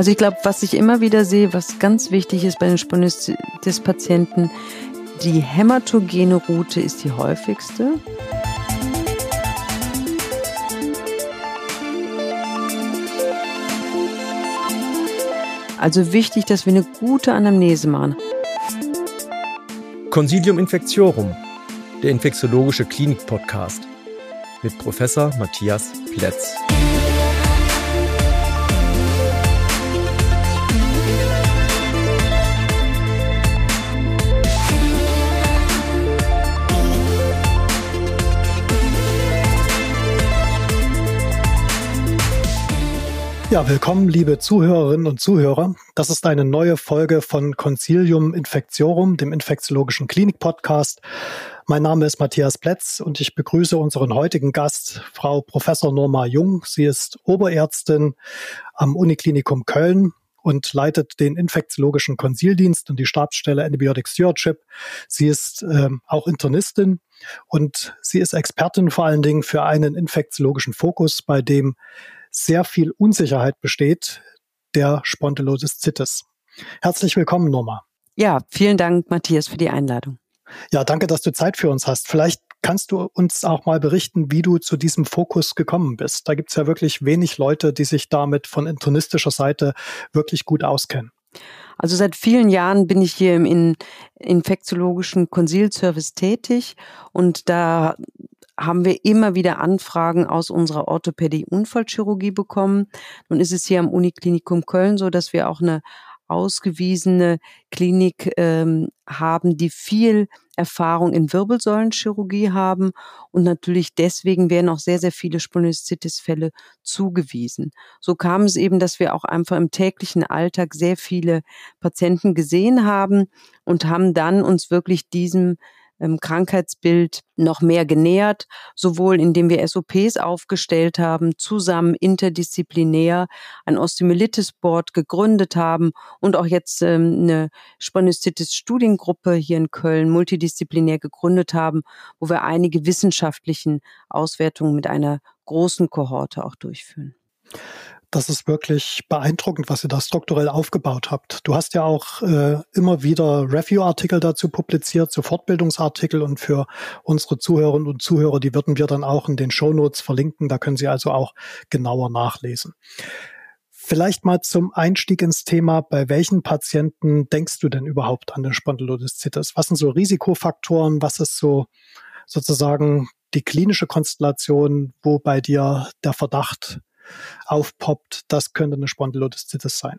Also ich glaube, was ich immer wieder sehe, was ganz wichtig ist bei den Spondylitis-Patienten, die hämatogene Route ist die häufigste. Also wichtig, dass wir eine gute Anamnese machen. Consilium Infectiorum, der infektiologische Klinik-Podcast mit Professor Matthias Plätz. Ja, willkommen, liebe Zuhörerinnen und Zuhörer. Das ist eine neue Folge von Concilium Infectiorum, dem infektiologischen Klinik-Podcast. Mein Name ist Matthias Plätz und ich begrüße unseren heutigen Gast, Frau Professor Norma Jung. Sie ist Oberärztin am Uniklinikum Köln und leitet den infektiologischen Konsildienst und die Stabsstelle Antibiotic Stewardship. Sie ist ähm, auch Internistin und sie ist Expertin vor allen Dingen für einen infektiologischen Fokus, bei dem sehr viel Unsicherheit besteht, der Spondylosis Herzlich willkommen, Norma. Ja, vielen Dank, Matthias, für die Einladung. Ja, danke, dass du Zeit für uns hast. Vielleicht kannst du uns auch mal berichten, wie du zu diesem Fokus gekommen bist. Da gibt es ja wirklich wenig Leute, die sich damit von internistischer Seite wirklich gut auskennen. Also seit vielen Jahren bin ich hier im infektiologischen Konsilservice tätig und da haben wir immer wieder Anfragen aus unserer Orthopädie-Unfallchirurgie bekommen. Nun ist es hier am Uniklinikum Köln so, dass wir auch eine ausgewiesene Klinik ähm, haben, die viel Erfahrung in Wirbelsäulenchirurgie haben und natürlich deswegen werden auch sehr, sehr viele Spondylitis-Fälle zugewiesen. So kam es eben, dass wir auch einfach im täglichen Alltag sehr viele Patienten gesehen haben und haben dann uns wirklich diesem Krankheitsbild noch mehr genähert, sowohl indem wir SOPs aufgestellt haben, zusammen interdisziplinär ein Osteomyelitis-Board gegründet haben und auch jetzt ähm, eine Spondylitis-Studiengruppe hier in Köln multidisziplinär gegründet haben, wo wir einige wissenschaftlichen Auswertungen mit einer großen Kohorte auch durchführen das ist wirklich beeindruckend, was ihr da strukturell aufgebaut habt. Du hast ja auch äh, immer wieder Review-Artikel dazu publiziert, so Fortbildungsartikel und für unsere Zuhörerinnen und Zuhörer, die würden wir dann auch in den Show Notes verlinken. Da können Sie also auch genauer nachlesen. Vielleicht mal zum Einstieg ins Thema, bei welchen Patienten denkst du denn überhaupt an den Spondylolisthesis? Was sind so Risikofaktoren? Was ist so sozusagen die klinische Konstellation, wo bei dir der Verdacht aufpoppt, das könnte eine Spondylolisthesis sein.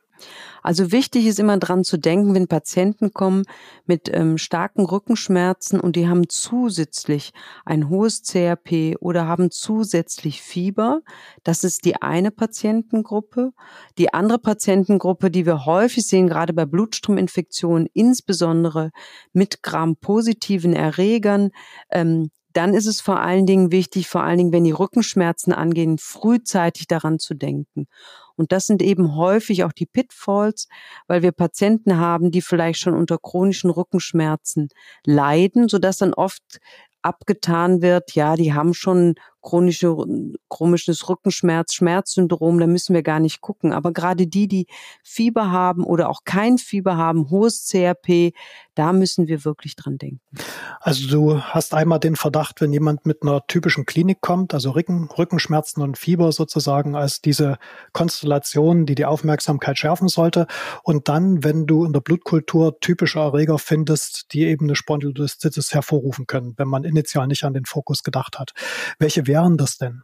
Also wichtig ist immer dran zu denken, wenn Patienten kommen mit ähm, starken Rückenschmerzen und die haben zusätzlich ein hohes CRP oder haben zusätzlich Fieber. Das ist die eine Patientengruppe. Die andere Patientengruppe, die wir häufig sehen, gerade bei Blutstrominfektionen, insbesondere mit Gram-positiven Erregern, ähm, dann ist es vor allen Dingen wichtig, vor allen Dingen, wenn die Rückenschmerzen angehen, frühzeitig daran zu denken. Und das sind eben häufig auch die Pitfalls, weil wir Patienten haben, die vielleicht schon unter chronischen Rückenschmerzen leiden, sodass dann oft abgetan wird, ja, die haben schon chronische, chronisches Rückenschmerz, Schmerzsyndrom, da müssen wir gar nicht gucken. Aber gerade die, die Fieber haben oder auch kein Fieber haben, hohes CRP, da müssen wir wirklich dran denken. Also du hast einmal den Verdacht, wenn jemand mit einer typischen Klinik kommt, also Rücken, Rückenschmerzen und Fieber sozusagen als diese Konstellation, die die Aufmerksamkeit schärfen sollte. Und dann, wenn du in der Blutkultur typische Erreger findest, die eben eine Spondylolisthesis hervorrufen können, wenn man initial nicht an den Fokus gedacht hat. Welche wären das denn?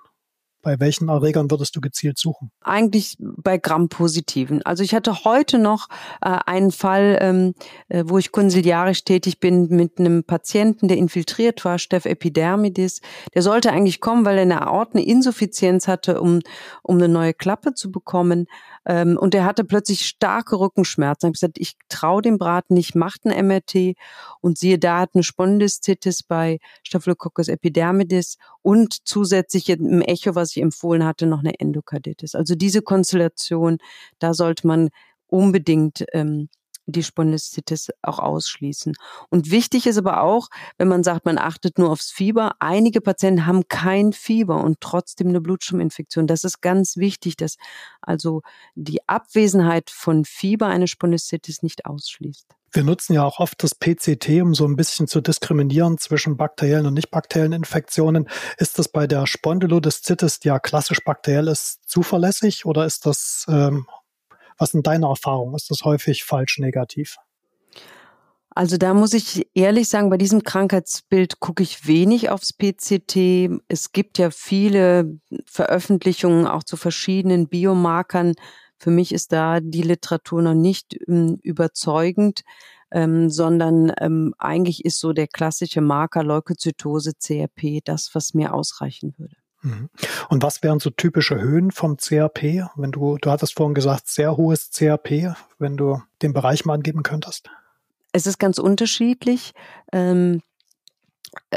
Bei welchen Erregern würdest du gezielt suchen? Eigentlich bei Gram-Positiven. Also ich hatte heute noch äh, einen Fall, ähm, äh, wo ich konsiliarisch tätig bin mit einem Patienten, der infiltriert war, Steph Epidermidis. Der sollte eigentlich kommen, weil er eine Aorteninsuffizienz hatte, um, um eine neue Klappe zu bekommen. Ähm, und er hatte plötzlich starke Rückenschmerzen. Ich habe gesagt, ich traue dem Braten nicht, macht ein MRT und siehe da, hat eine Spondylitis bei Staphylococcus epidermidis und zusätzlich im Echo, was ich empfohlen hatte, noch eine Endokarditis. Also diese Konstellation, da sollte man unbedingt ähm, die Spondylitis auch ausschließen. Und wichtig ist aber auch, wenn man sagt, man achtet nur aufs Fieber, einige Patienten haben kein Fieber und trotzdem eine Blutschirminfektion. Das ist ganz wichtig, dass also die Abwesenheit von Fieber eine Spondylitis nicht ausschließt. Wir nutzen ja auch oft das PCT, um so ein bisschen zu diskriminieren zwischen bakteriellen und nicht bakteriellen Infektionen. Ist das bei der Spondylodiszitis, die ja klassisch bakteriell ist, zuverlässig oder ist das ähm, was sind deine Erfahrungen? Ist das häufig falsch negativ? Also da muss ich ehrlich sagen, bei diesem Krankheitsbild gucke ich wenig aufs PCT. Es gibt ja viele Veröffentlichungen auch zu verschiedenen Biomarkern. Für mich ist da die Literatur noch nicht ähm, überzeugend, ähm, sondern ähm, eigentlich ist so der klassische Marker Leukozytose, CRP, das, was mir ausreichen würde. Mhm. Und was wären so typische Höhen vom CRP? Wenn du, du hattest vorhin gesagt, sehr hohes CRP, wenn du den Bereich mal angeben könntest? Es ist ganz unterschiedlich. Ähm,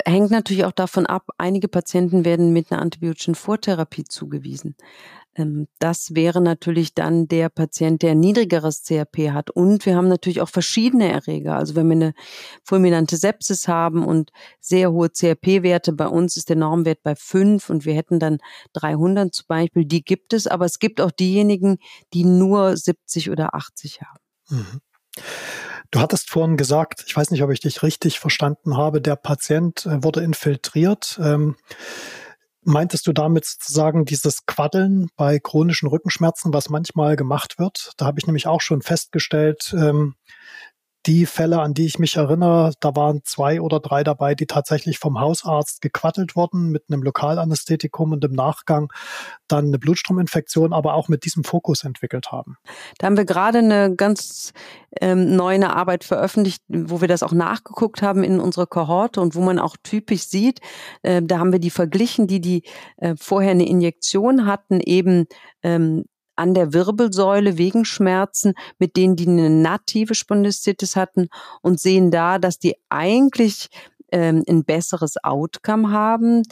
hängt natürlich auch davon ab, einige Patienten werden mit einer antibiotischen Vortherapie zugewiesen. Ähm, das wäre natürlich dann der Patient, der niedrigeres CRP hat. Und wir haben natürlich auch verschiedene Erreger. Also wenn wir eine fulminante Sepsis haben und sehr hohe CRP-Werte, bei uns ist der Normwert bei fünf und wir hätten dann 300 zum Beispiel, die gibt es. Aber es gibt auch diejenigen, die nur 70 oder 80 haben. Mhm. Du hattest vorhin gesagt, ich weiß nicht, ob ich dich richtig verstanden habe, der Patient äh, wurde infiltriert. Ähm, Meintest du damit sozusagen dieses Quaddeln bei chronischen Rückenschmerzen, was manchmal gemacht wird? Da habe ich nämlich auch schon festgestellt, ähm, die Fälle, an die ich mich erinnere, da waren zwei oder drei dabei, die tatsächlich vom Hausarzt gequattelt wurden mit einem Lokalanästhetikum und im Nachgang dann eine Blutstrominfektion, aber auch mit diesem Fokus entwickelt haben. Da haben wir gerade eine ganz ähm, neue Arbeit veröffentlicht, wo wir das auch nachgeguckt haben in unserer Kohorte und wo man auch typisch sieht, äh, da haben wir die verglichen, die die äh, vorher eine Injektion hatten, eben ähm, an der Wirbelsäule wegen Schmerzen mit denen, die eine native Spondylitis hatten und sehen da, dass die eigentlich ähm, ein besseres Outcome haben,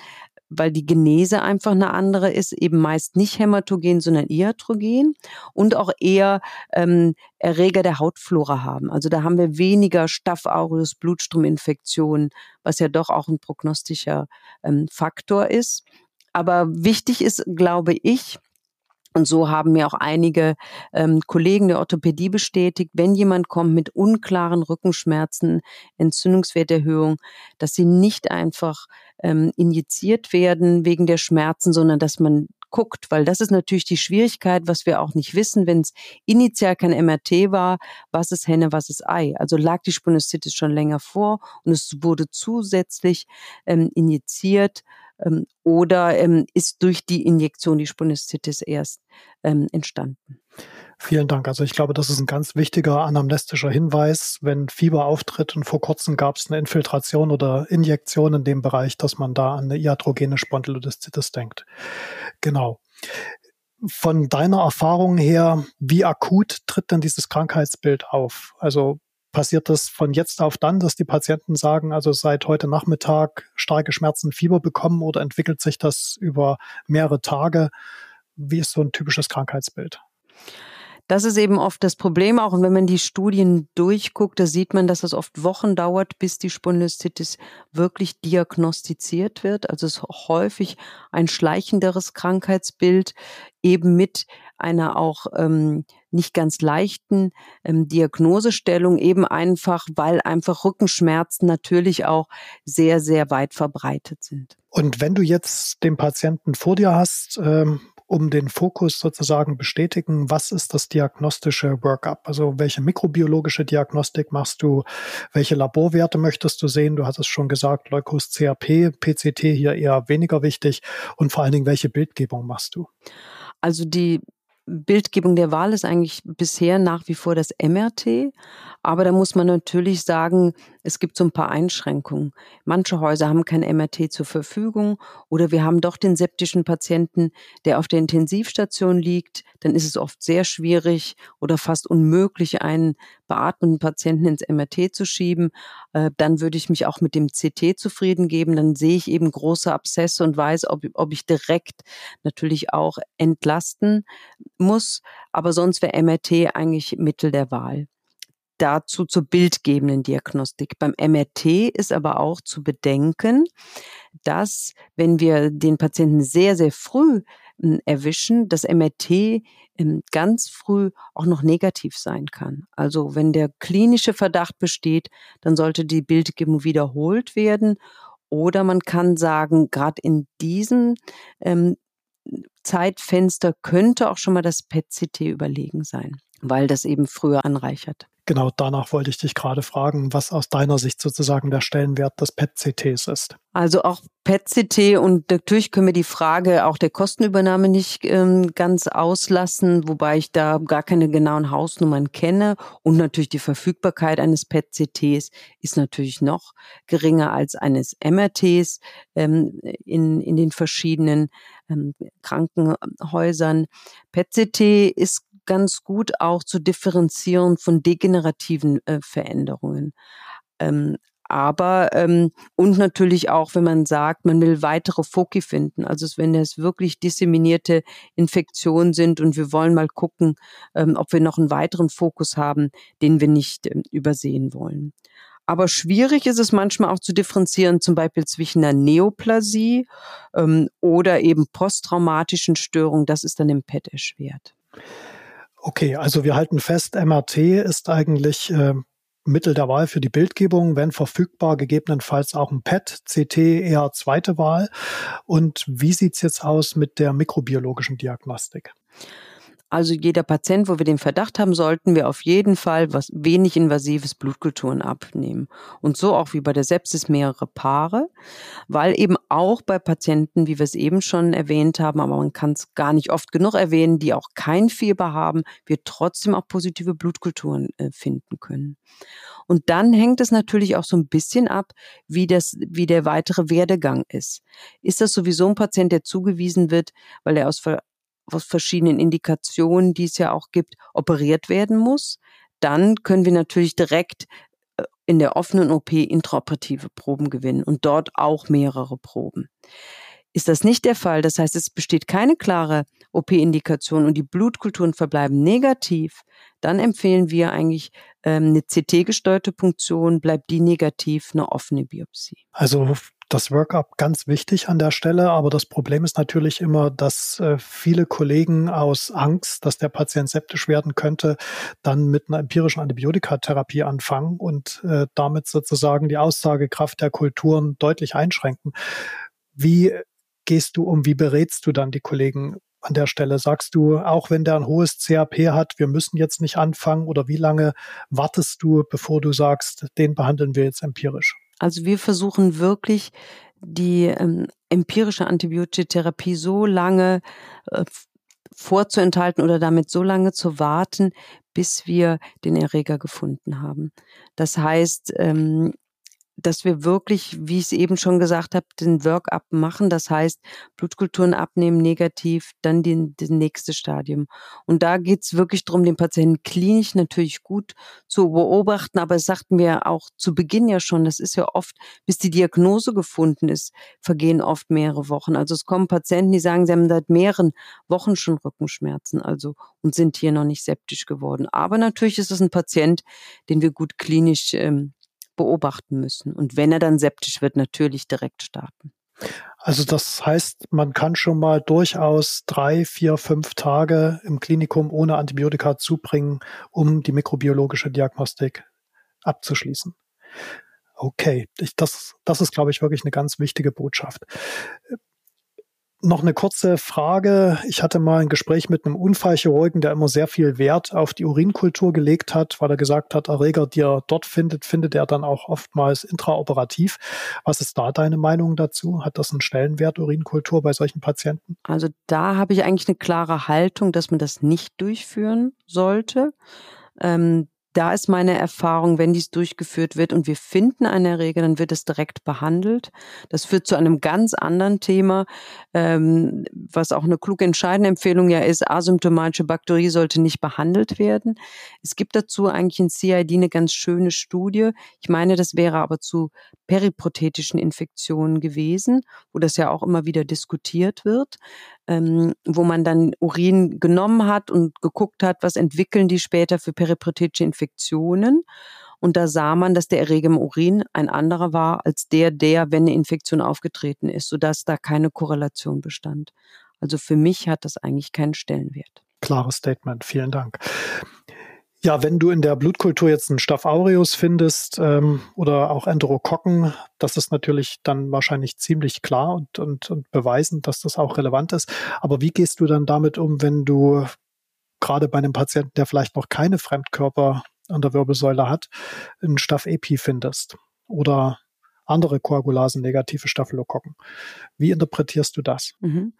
weil die Genese einfach eine andere ist, eben meist nicht hämatogen, sondern iatrogen und auch eher ähm, Erreger der Hautflora haben. Also da haben wir weniger Staph aureus Blutstrominfektionen, was ja doch auch ein prognostischer ähm, Faktor ist. Aber wichtig ist, glaube ich, und so haben mir auch einige ähm, Kollegen der Orthopädie bestätigt, wenn jemand kommt mit unklaren Rückenschmerzen, Entzündungswerterhöhung, dass sie nicht einfach ähm, injiziert werden wegen der Schmerzen, sondern dass man guckt, weil das ist natürlich die Schwierigkeit, was wir auch nicht wissen, wenn es initial kein MRT war, was ist Henne, was ist Ei. Also lag die Spondylitis schon länger vor und es wurde zusätzlich ähm, injiziert oder ähm, ist durch die Injektion die Spondylitis erst ähm, entstanden. Vielen Dank. Also ich glaube, das ist ein ganz wichtiger anamnestischer Hinweis, wenn Fieber auftritt und vor kurzem gab es eine Infiltration oder Injektion in dem Bereich, dass man da an eine iatrogene Spondylolisthesis denkt. Genau. Von deiner Erfahrung her, wie akut tritt denn dieses Krankheitsbild auf? Also passiert das von jetzt auf dann, dass die Patienten sagen, also seit heute Nachmittag starke Schmerzen, Fieber bekommen oder entwickelt sich das über mehrere Tage? Wie ist so ein typisches Krankheitsbild? Das ist eben oft das Problem auch. Und wenn man die Studien durchguckt, da sieht man, dass es oft Wochen dauert, bis die Spondylitis wirklich diagnostiziert wird. Also es ist häufig ein schleichenderes Krankheitsbild, eben mit einer auch ähm, nicht ganz leichten ähm, Diagnosestellung, eben einfach, weil einfach Rückenschmerzen natürlich auch sehr, sehr weit verbreitet sind. Und wenn du jetzt den Patienten vor dir hast ähm, um den Fokus sozusagen bestätigen, was ist das diagnostische Workup? Also welche mikrobiologische Diagnostik machst du? Welche Laborwerte möchtest du sehen? Du hattest schon gesagt, Leukos CRP, PCT hier eher weniger wichtig. Und vor allen Dingen, welche Bildgebung machst du? Also die Bildgebung der Wahl ist eigentlich bisher nach wie vor das MRT. Aber da muss man natürlich sagen, es gibt so ein paar Einschränkungen. Manche Häuser haben kein MRT zur Verfügung oder wir haben doch den septischen Patienten, der auf der Intensivstation liegt. Dann ist es oft sehr schwierig oder fast unmöglich, einen beatmeten Patienten ins MRT zu schieben. Äh, dann würde ich mich auch mit dem CT zufrieden geben. Dann sehe ich eben große Abszesse und weiß, ob, ob ich direkt natürlich auch entlasten muss. Aber sonst wäre MRT eigentlich Mittel der Wahl. Dazu zur bildgebenden Diagnostik. Beim MRT ist aber auch zu bedenken, dass wenn wir den Patienten sehr, sehr früh hm, erwischen, das MRT ähm, ganz früh auch noch negativ sein kann. Also wenn der klinische Verdacht besteht, dann sollte die Bildgebung wiederholt werden. Oder man kann sagen, gerade in diesem ähm, Zeitfenster könnte auch schon mal das PET-CT überlegen sein, weil das eben früher anreichert. Genau, danach wollte ich dich gerade fragen, was aus deiner Sicht sozusagen der Stellenwert des PET-CTs ist. Also auch PET-CT und natürlich können wir die Frage auch der Kostenübernahme nicht ähm, ganz auslassen, wobei ich da gar keine genauen Hausnummern kenne und natürlich die Verfügbarkeit eines PET-CTs ist natürlich noch geringer als eines MRTs ähm, in, in den verschiedenen ähm, Krankenhäusern. PET-CT ist ganz gut auch zu differenzieren von degenerativen äh, Veränderungen. Ähm, aber ähm, und natürlich auch, wenn man sagt, man will weitere Foki finden, also wenn es wirklich disseminierte Infektionen sind und wir wollen mal gucken, ähm, ob wir noch einen weiteren Fokus haben, den wir nicht ähm, übersehen wollen. Aber schwierig ist es manchmal auch zu differenzieren, zum Beispiel zwischen einer Neoplasie ähm, oder eben posttraumatischen Störungen. Das ist dann im PET erschwert. Okay, also wir halten fest, MRT ist eigentlich äh, Mittel der Wahl für die Bildgebung, wenn verfügbar, gegebenenfalls auch ein PET, CT eher zweite Wahl. Und wie sieht's jetzt aus mit der mikrobiologischen Diagnostik? Also jeder Patient, wo wir den Verdacht haben, sollten wir auf jeden Fall was wenig invasives Blutkulturen abnehmen. Und so auch wie bei der Sepsis mehrere Paare, weil eben auch bei Patienten, wie wir es eben schon erwähnt haben, aber man kann es gar nicht oft genug erwähnen, die auch kein Fieber haben, wir trotzdem auch positive Blutkulturen äh, finden können. Und dann hängt es natürlich auch so ein bisschen ab, wie das, wie der weitere Werdegang ist. Ist das sowieso ein Patient, der zugewiesen wird, weil er aus aus verschiedenen Indikationen, die es ja auch gibt, operiert werden muss, dann können wir natürlich direkt äh, in der offenen OP intraoperative Proben gewinnen und dort auch mehrere Proben. Ist das nicht der Fall, das heißt, es besteht keine klare OP-Indikation und die Blutkulturen verbleiben negativ, dann empfehlen wir eigentlich ähm, eine CT-gesteuerte Punktion, bleibt die negativ, eine offene Biopsie. Also das Workup ganz wichtig an der Stelle, aber das Problem ist natürlich immer, dass äh, viele Kollegen aus Angst, dass der Patient septisch werden könnte, dann mit einer empirischen Antibiotikatherapie anfangen und äh, damit sozusagen die Aussagekraft der Kulturen deutlich einschränken. Wie gehst du um, wie berätst du dann die Kollegen an der Stelle? Sagst du, auch wenn der ein hohes CAP hat, wir müssen jetzt nicht anfangen oder wie lange wartest du, bevor du sagst, den behandeln wir jetzt empirisch? Also wir versuchen wirklich die ähm, empirische Antibiotitherapie so lange äh, vorzuenthalten oder damit so lange zu warten, bis wir den Erreger gefunden haben. Das heißt, ähm, dass wir wirklich, wie ich es eben schon gesagt habe, den Workup machen. Das heißt, Blutkulturen abnehmen, negativ, dann den, den nächste Stadium. Und da geht's wirklich darum, den Patienten klinisch natürlich gut zu beobachten. Aber es sagten wir auch zu Beginn ja schon, das ist ja oft, bis die Diagnose gefunden ist, vergehen oft mehrere Wochen. Also es kommen Patienten, die sagen, sie haben seit mehreren Wochen schon Rückenschmerzen, also und sind hier noch nicht septisch geworden. Aber natürlich ist es ein Patient, den wir gut klinisch ähm, beobachten müssen. Und wenn er dann septisch wird, natürlich direkt starten. Also das heißt, man kann schon mal durchaus drei, vier, fünf Tage im Klinikum ohne Antibiotika zubringen, um die mikrobiologische Diagnostik abzuschließen. Okay, ich, das, das ist, glaube ich, wirklich eine ganz wichtige Botschaft. Noch eine kurze Frage. Ich hatte mal ein Gespräch mit einem Unfallchirurgen, der immer sehr viel Wert auf die Urinkultur gelegt hat, weil er gesagt hat, Erreger, die er dort findet, findet er dann auch oftmals intraoperativ. Was ist da deine Meinung dazu? Hat das einen Stellenwert, Urinkultur bei solchen Patienten? Also da habe ich eigentlich eine klare Haltung, dass man das nicht durchführen sollte. Ähm, da ist meine Erfahrung, wenn dies durchgeführt wird und wir finden eine Erreger, dann wird es direkt behandelt. Das führt zu einem ganz anderen Thema, ähm, was auch eine kluge entscheidende Empfehlung ja ist, asymptomatische Bakterie sollte nicht behandelt werden. Es gibt dazu eigentlich in CID eine ganz schöne Studie. Ich meine, das wäre aber zu periprothetischen Infektionen gewesen, wo das ja auch immer wieder diskutiert wird. Ähm, wo man dann Urin genommen hat und geguckt hat, was entwickeln die später für periprotetische Infektionen. Und da sah man, dass der Erreger im Urin ein anderer war als der, der, wenn eine Infektion aufgetreten ist, sodass da keine Korrelation bestand. Also für mich hat das eigentlich keinen Stellenwert. Klares Statement, vielen Dank. Ja, wenn du in der Blutkultur jetzt einen Staph aureus findest ähm, oder auch Enterokokken, das ist natürlich dann wahrscheinlich ziemlich klar und, und, und beweisen, dass das auch relevant ist. Aber wie gehst du dann damit um, wenn du gerade bei einem Patienten, der vielleicht noch keine Fremdkörper an der Wirbelsäule hat, einen Staph-Epi findest? Oder andere Koagulasen negative Staphylokokken. Wie interpretierst du das? Mhm.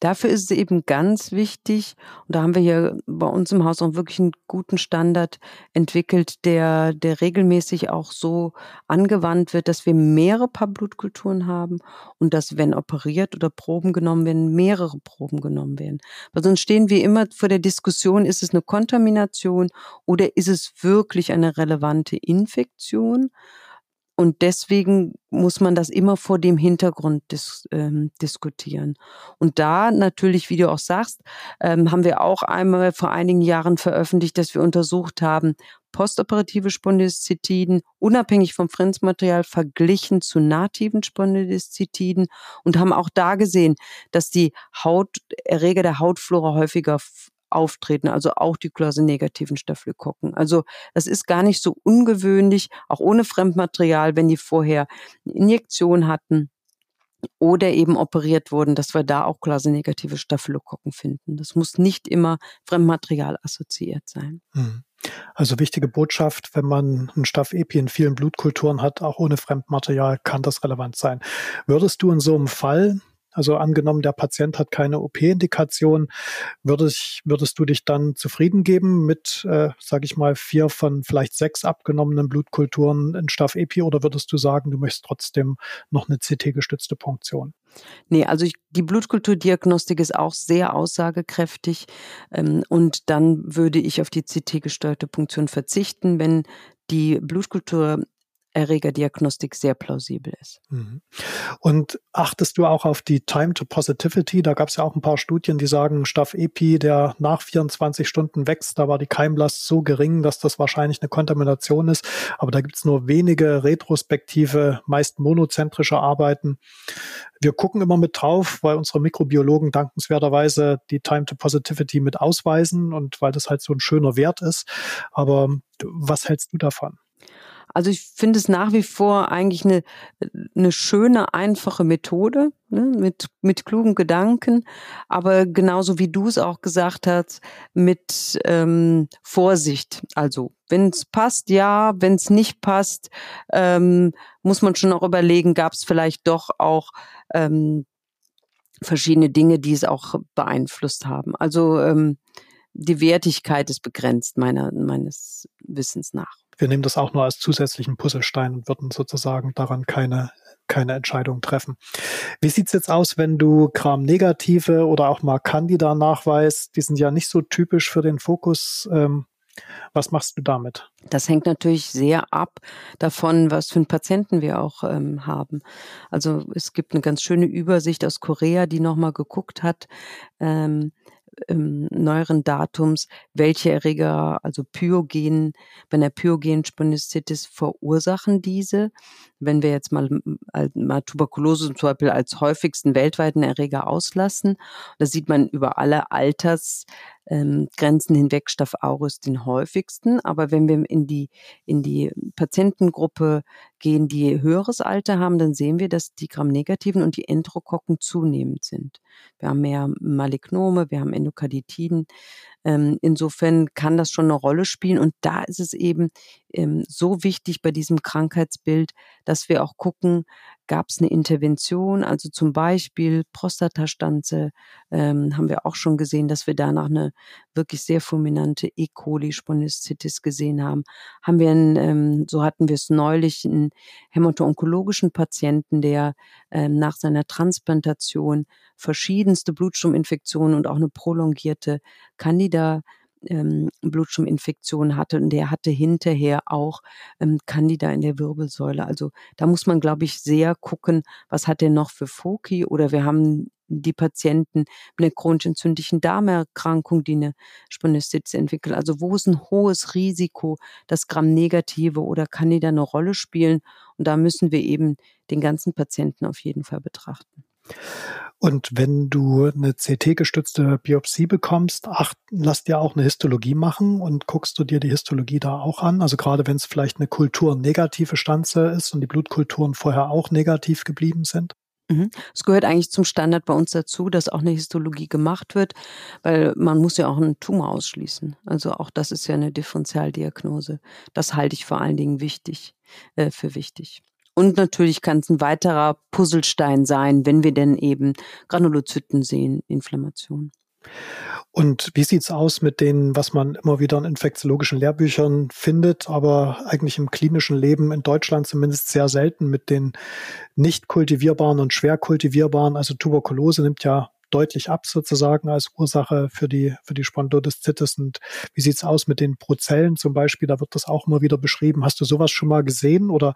Dafür ist es eben ganz wichtig, und da haben wir hier bei uns im Haus auch wirklich einen guten Standard entwickelt, der, der regelmäßig auch so angewandt wird, dass wir mehrere Paar Blutkulturen haben und dass, wenn operiert oder Proben genommen werden, mehrere Proben genommen werden. Weil sonst stehen wir immer vor der Diskussion, ist es eine Kontamination oder ist es wirklich eine relevante Infektion? Und deswegen muss man das immer vor dem Hintergrund dis, ähm, diskutieren. Und da natürlich, wie du auch sagst, ähm, haben wir auch einmal vor einigen Jahren veröffentlicht, dass wir untersucht haben, postoperative Spondylocytiden unabhängig vom Fremdmaterial verglichen zu nativen Spondylocytiden und haben auch da gesehen, dass die Hauterreger der Hautflora häufiger auftreten, also auch die Klose-negativen Staphylokokken. Also das ist gar nicht so ungewöhnlich, auch ohne Fremdmaterial, wenn die vorher eine Injektion hatten oder eben operiert wurden, dass wir da auch Klase-negative Staphylokokken finden. Das muss nicht immer Fremdmaterial assoziiert sein. Hm. Also wichtige Botschaft, wenn man ein Staph-Epi in vielen Blutkulturen hat, auch ohne Fremdmaterial, kann das relevant sein. Würdest du in so einem Fall also angenommen, der Patient hat keine OP-Indikation, würdest, würdest du dich dann zufrieden geben mit, äh, sage ich mal, vier von vielleicht sechs abgenommenen Blutkulturen in Staph-Epi oder würdest du sagen, du möchtest trotzdem noch eine CT-gestützte Punktion? Nee, also ich, die Blutkulturdiagnostik ist auch sehr aussagekräftig ähm, und dann würde ich auf die CT-gesteuerte Punktion verzichten, wenn die Blutkultur Erregerdiagnostik sehr plausibel ist. Mhm. Und achtest du auch auf die Time to Positivity? Da gab es ja auch ein paar Studien, die sagen, Staph-Epi, der nach 24 Stunden wächst, da war die Keimlast so gering, dass das wahrscheinlich eine Kontamination ist. Aber da gibt es nur wenige retrospektive, meist monozentrische Arbeiten. Wir gucken immer mit drauf, weil unsere Mikrobiologen dankenswerterweise die Time to Positivity mit ausweisen und weil das halt so ein schöner Wert ist. Aber was hältst du davon? Also ich finde es nach wie vor eigentlich eine, eine schöne, einfache Methode ne, mit, mit klugen Gedanken, aber genauso wie du es auch gesagt hast, mit ähm, Vorsicht. Also wenn es passt, ja, wenn es nicht passt, ähm, muss man schon auch überlegen, gab es vielleicht doch auch ähm, verschiedene Dinge, die es auch beeinflusst haben. Also ähm, die Wertigkeit ist begrenzt meiner, meines Wissens nach wir nehmen das auch nur als zusätzlichen Puzzlestein und würden sozusagen daran keine, keine Entscheidung treffen. Wie sieht's jetzt aus, wenn du Gram-Negative oder auch mal Candida nachweist? Die sind ja nicht so typisch für den Fokus. Ähm, was machst du damit? Das hängt natürlich sehr ab davon, was für einen Patienten wir auch ähm, haben. Also es gibt eine ganz schöne Übersicht aus Korea, die nochmal geguckt hat, ähm, ähm, neueren Datums, welche Erreger, also Pyogen, bei einer Pyogen-Spondylitis verursachen diese. Wenn wir jetzt mal, mal Tuberkulose zum Beispiel als häufigsten weltweiten Erreger auslassen, da sieht man über alle Alters ähm, hinweg Staph aureus den häufigsten. Aber wenn wir in die, in die Patientengruppe gehen, die höheres Alter haben, dann sehen wir, dass die Gram-Negativen und die Enterokokken zunehmend sind. Wir haben mehr Malignome, wir haben Endokarditiden. Ähm, insofern kann das schon eine Rolle spielen. Und da ist es eben ähm, so wichtig bei diesem Krankheitsbild, dass wir auch gucken, gab es eine Intervention, also zum Beispiel Prostatastanze, ähm, haben wir auch schon gesehen, dass wir danach eine wirklich sehr fulminante E. coli Spondylitis gesehen haben. Haben wir, einen, ähm, so hatten wir es neulich, einen hämato-onkologischen Patienten, der ähm, nach seiner Transplantation verschiedenste Blutstrominfektionen und auch eine prolongierte Candida ähm, Blutschuminfektion hatte und der hatte hinterher auch ähm, Candida in der Wirbelsäule. Also da muss man, glaube ich, sehr gucken, was hat er noch für Foki oder wir haben die Patienten mit einer chronisch entzündlichen Darmerkrankung, die eine Spondylitis entwickeln. Also wo ist ein hohes Risiko, dass Gramm-Negative oder Candida eine Rolle spielen? Und da müssen wir eben den ganzen Patienten auf jeden Fall betrachten. Und wenn du eine CT-gestützte Biopsie bekommst, ach, lass dir auch eine Histologie machen und guckst du dir die Histologie da auch an. Also gerade wenn es vielleicht eine kulturnegative Stanze ist und die Blutkulturen vorher auch negativ geblieben sind. Mhm. Es gehört eigentlich zum Standard bei uns dazu, dass auch eine Histologie gemacht wird, weil man muss ja auch einen Tumor ausschließen. Also auch das ist ja eine Differentialdiagnose. Das halte ich vor allen Dingen wichtig, äh, für wichtig. Und natürlich kann es ein weiterer Puzzlestein sein, wenn wir denn eben Granulozyten sehen, Inflammation. Und wie sieht's aus mit denen, was man immer wieder in infektiologischen Lehrbüchern findet, aber eigentlich im klinischen Leben in Deutschland zumindest sehr selten mit den nicht kultivierbaren und schwer kultivierbaren? Also Tuberkulose nimmt ja deutlich ab sozusagen als Ursache für die, für die Spondylodiszitis. Und wie sieht's aus mit den Prozellen zum Beispiel? Da wird das auch immer wieder beschrieben. Hast du sowas schon mal gesehen oder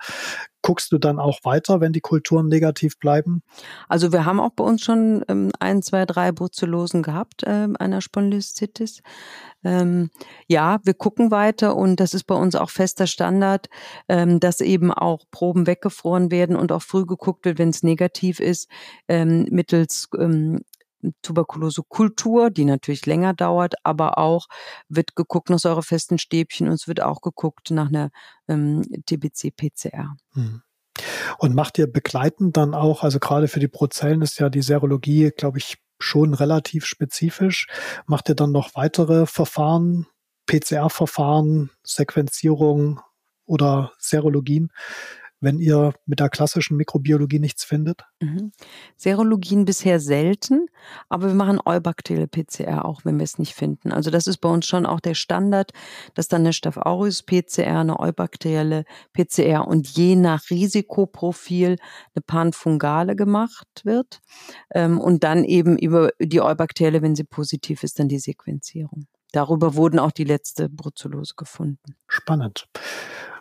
guckst du dann auch weiter, wenn die Kulturen negativ bleiben? Also wir haben auch bei uns schon ähm, ein, zwei, drei Bruzellosen gehabt, ähm, einer Spondylitis. Ähm, ja, wir gucken weiter und das ist bei uns auch fester Standard, ähm, dass eben auch Proben weggefroren werden und auch früh geguckt wird, wenn es negativ ist, ähm, mittels ähm, Tuberkulosekultur, die natürlich länger dauert, aber auch wird geguckt nach säurefesten Stäbchen und es wird auch geguckt nach einer ähm, TBC-PCR. Hm. Und macht ihr begleitend dann auch, also gerade für die Prozellen ist ja die Serologie, glaube ich, schon relativ spezifisch. Macht ihr dann noch weitere Verfahren, PCR-Verfahren, Sequenzierung oder Serologien, wenn ihr mit der klassischen Mikrobiologie nichts findet? Mhm. Serologien bisher selten, aber wir machen eubakterielle PCR auch, wenn wir es nicht finden. Also das ist bei uns schon auch der Standard, dass dann eine Staph aureus PCR, eine eubakterielle PCR und je nach Risikoprofil eine panfungale gemacht wird ähm, und dann eben über die eubakterielle, wenn sie positiv ist, dann die Sequenzierung. Darüber wurden auch die letzte Brucellose gefunden. Spannend.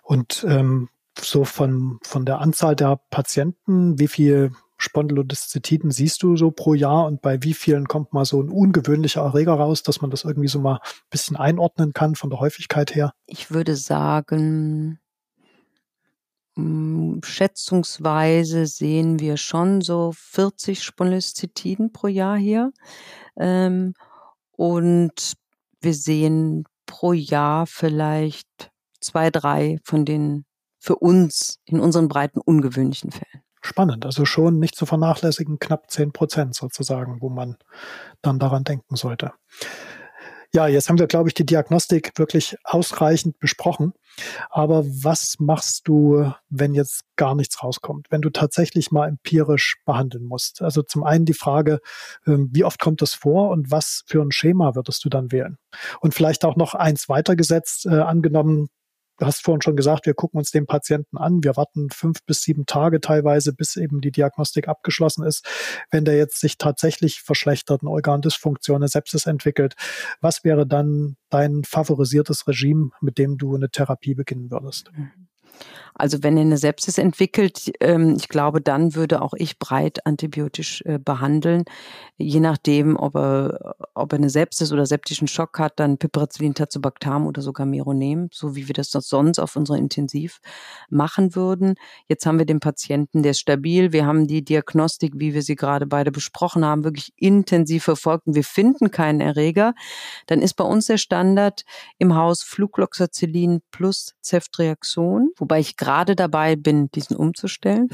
Und ähm, so von, von der Anzahl der Patienten, wie viel Spondylodiszetiden siehst du so pro Jahr und bei wie vielen kommt mal so ein ungewöhnlicher Erreger raus, dass man das irgendwie so mal ein bisschen einordnen kann von der Häufigkeit her? Ich würde sagen, hm, schätzungsweise sehen wir schon so 40 Spondylocytiden pro Jahr hier. Ähm, und wir sehen pro Jahr vielleicht zwei, drei von den für uns in unseren breiten ungewöhnlichen Fällen. Spannend, also schon nicht zu vernachlässigen, knapp 10 Prozent sozusagen, wo man dann daran denken sollte. Ja, jetzt haben wir, glaube ich, die Diagnostik wirklich ausreichend besprochen. Aber was machst du, wenn jetzt gar nichts rauskommt? Wenn du tatsächlich mal empirisch behandeln musst? Also zum einen die Frage, ähm, wie oft kommt das vor und was für ein Schema würdest du dann wählen? Und vielleicht auch noch eins weitergesetzt, äh, angenommen, du hast vorhin schon gesagt, wir gucken uns den Patienten an. Wir warten fünf bis sieben Tage teilweise, bis eben die Diagnostik abgeschlossen ist. Wenn der jetzt sich tatsächlich verschlechtert, eine Organdysfunktion, eine Sepsis entwickelt, was wäre dann dein favorisiertes Regime, mit dem du eine Therapie beginnen würdest? Mhm. Also wenn er eine Sepsis entwickelt, ähm, ich glaube, dann würde auch ich breit antibiotisch äh, behandeln. Je nachdem, ob er, ob er eine Sepsis oder septischen Schock hat, dann Piperacillin, Tazobactam oder sogar Meronem, so wie wir das sonst auf unserer Intensiv machen würden. Jetzt haben wir den Patienten, der ist stabil. Wir haben die Diagnostik, wie wir sie gerade beide besprochen haben, wirklich intensiv verfolgt und wir finden keinen Erreger. Dann ist bei uns der Standard im Haus Flugloxacillin plus Ceftriaxon, wobei ich gerade dabei bin, diesen umzustellen.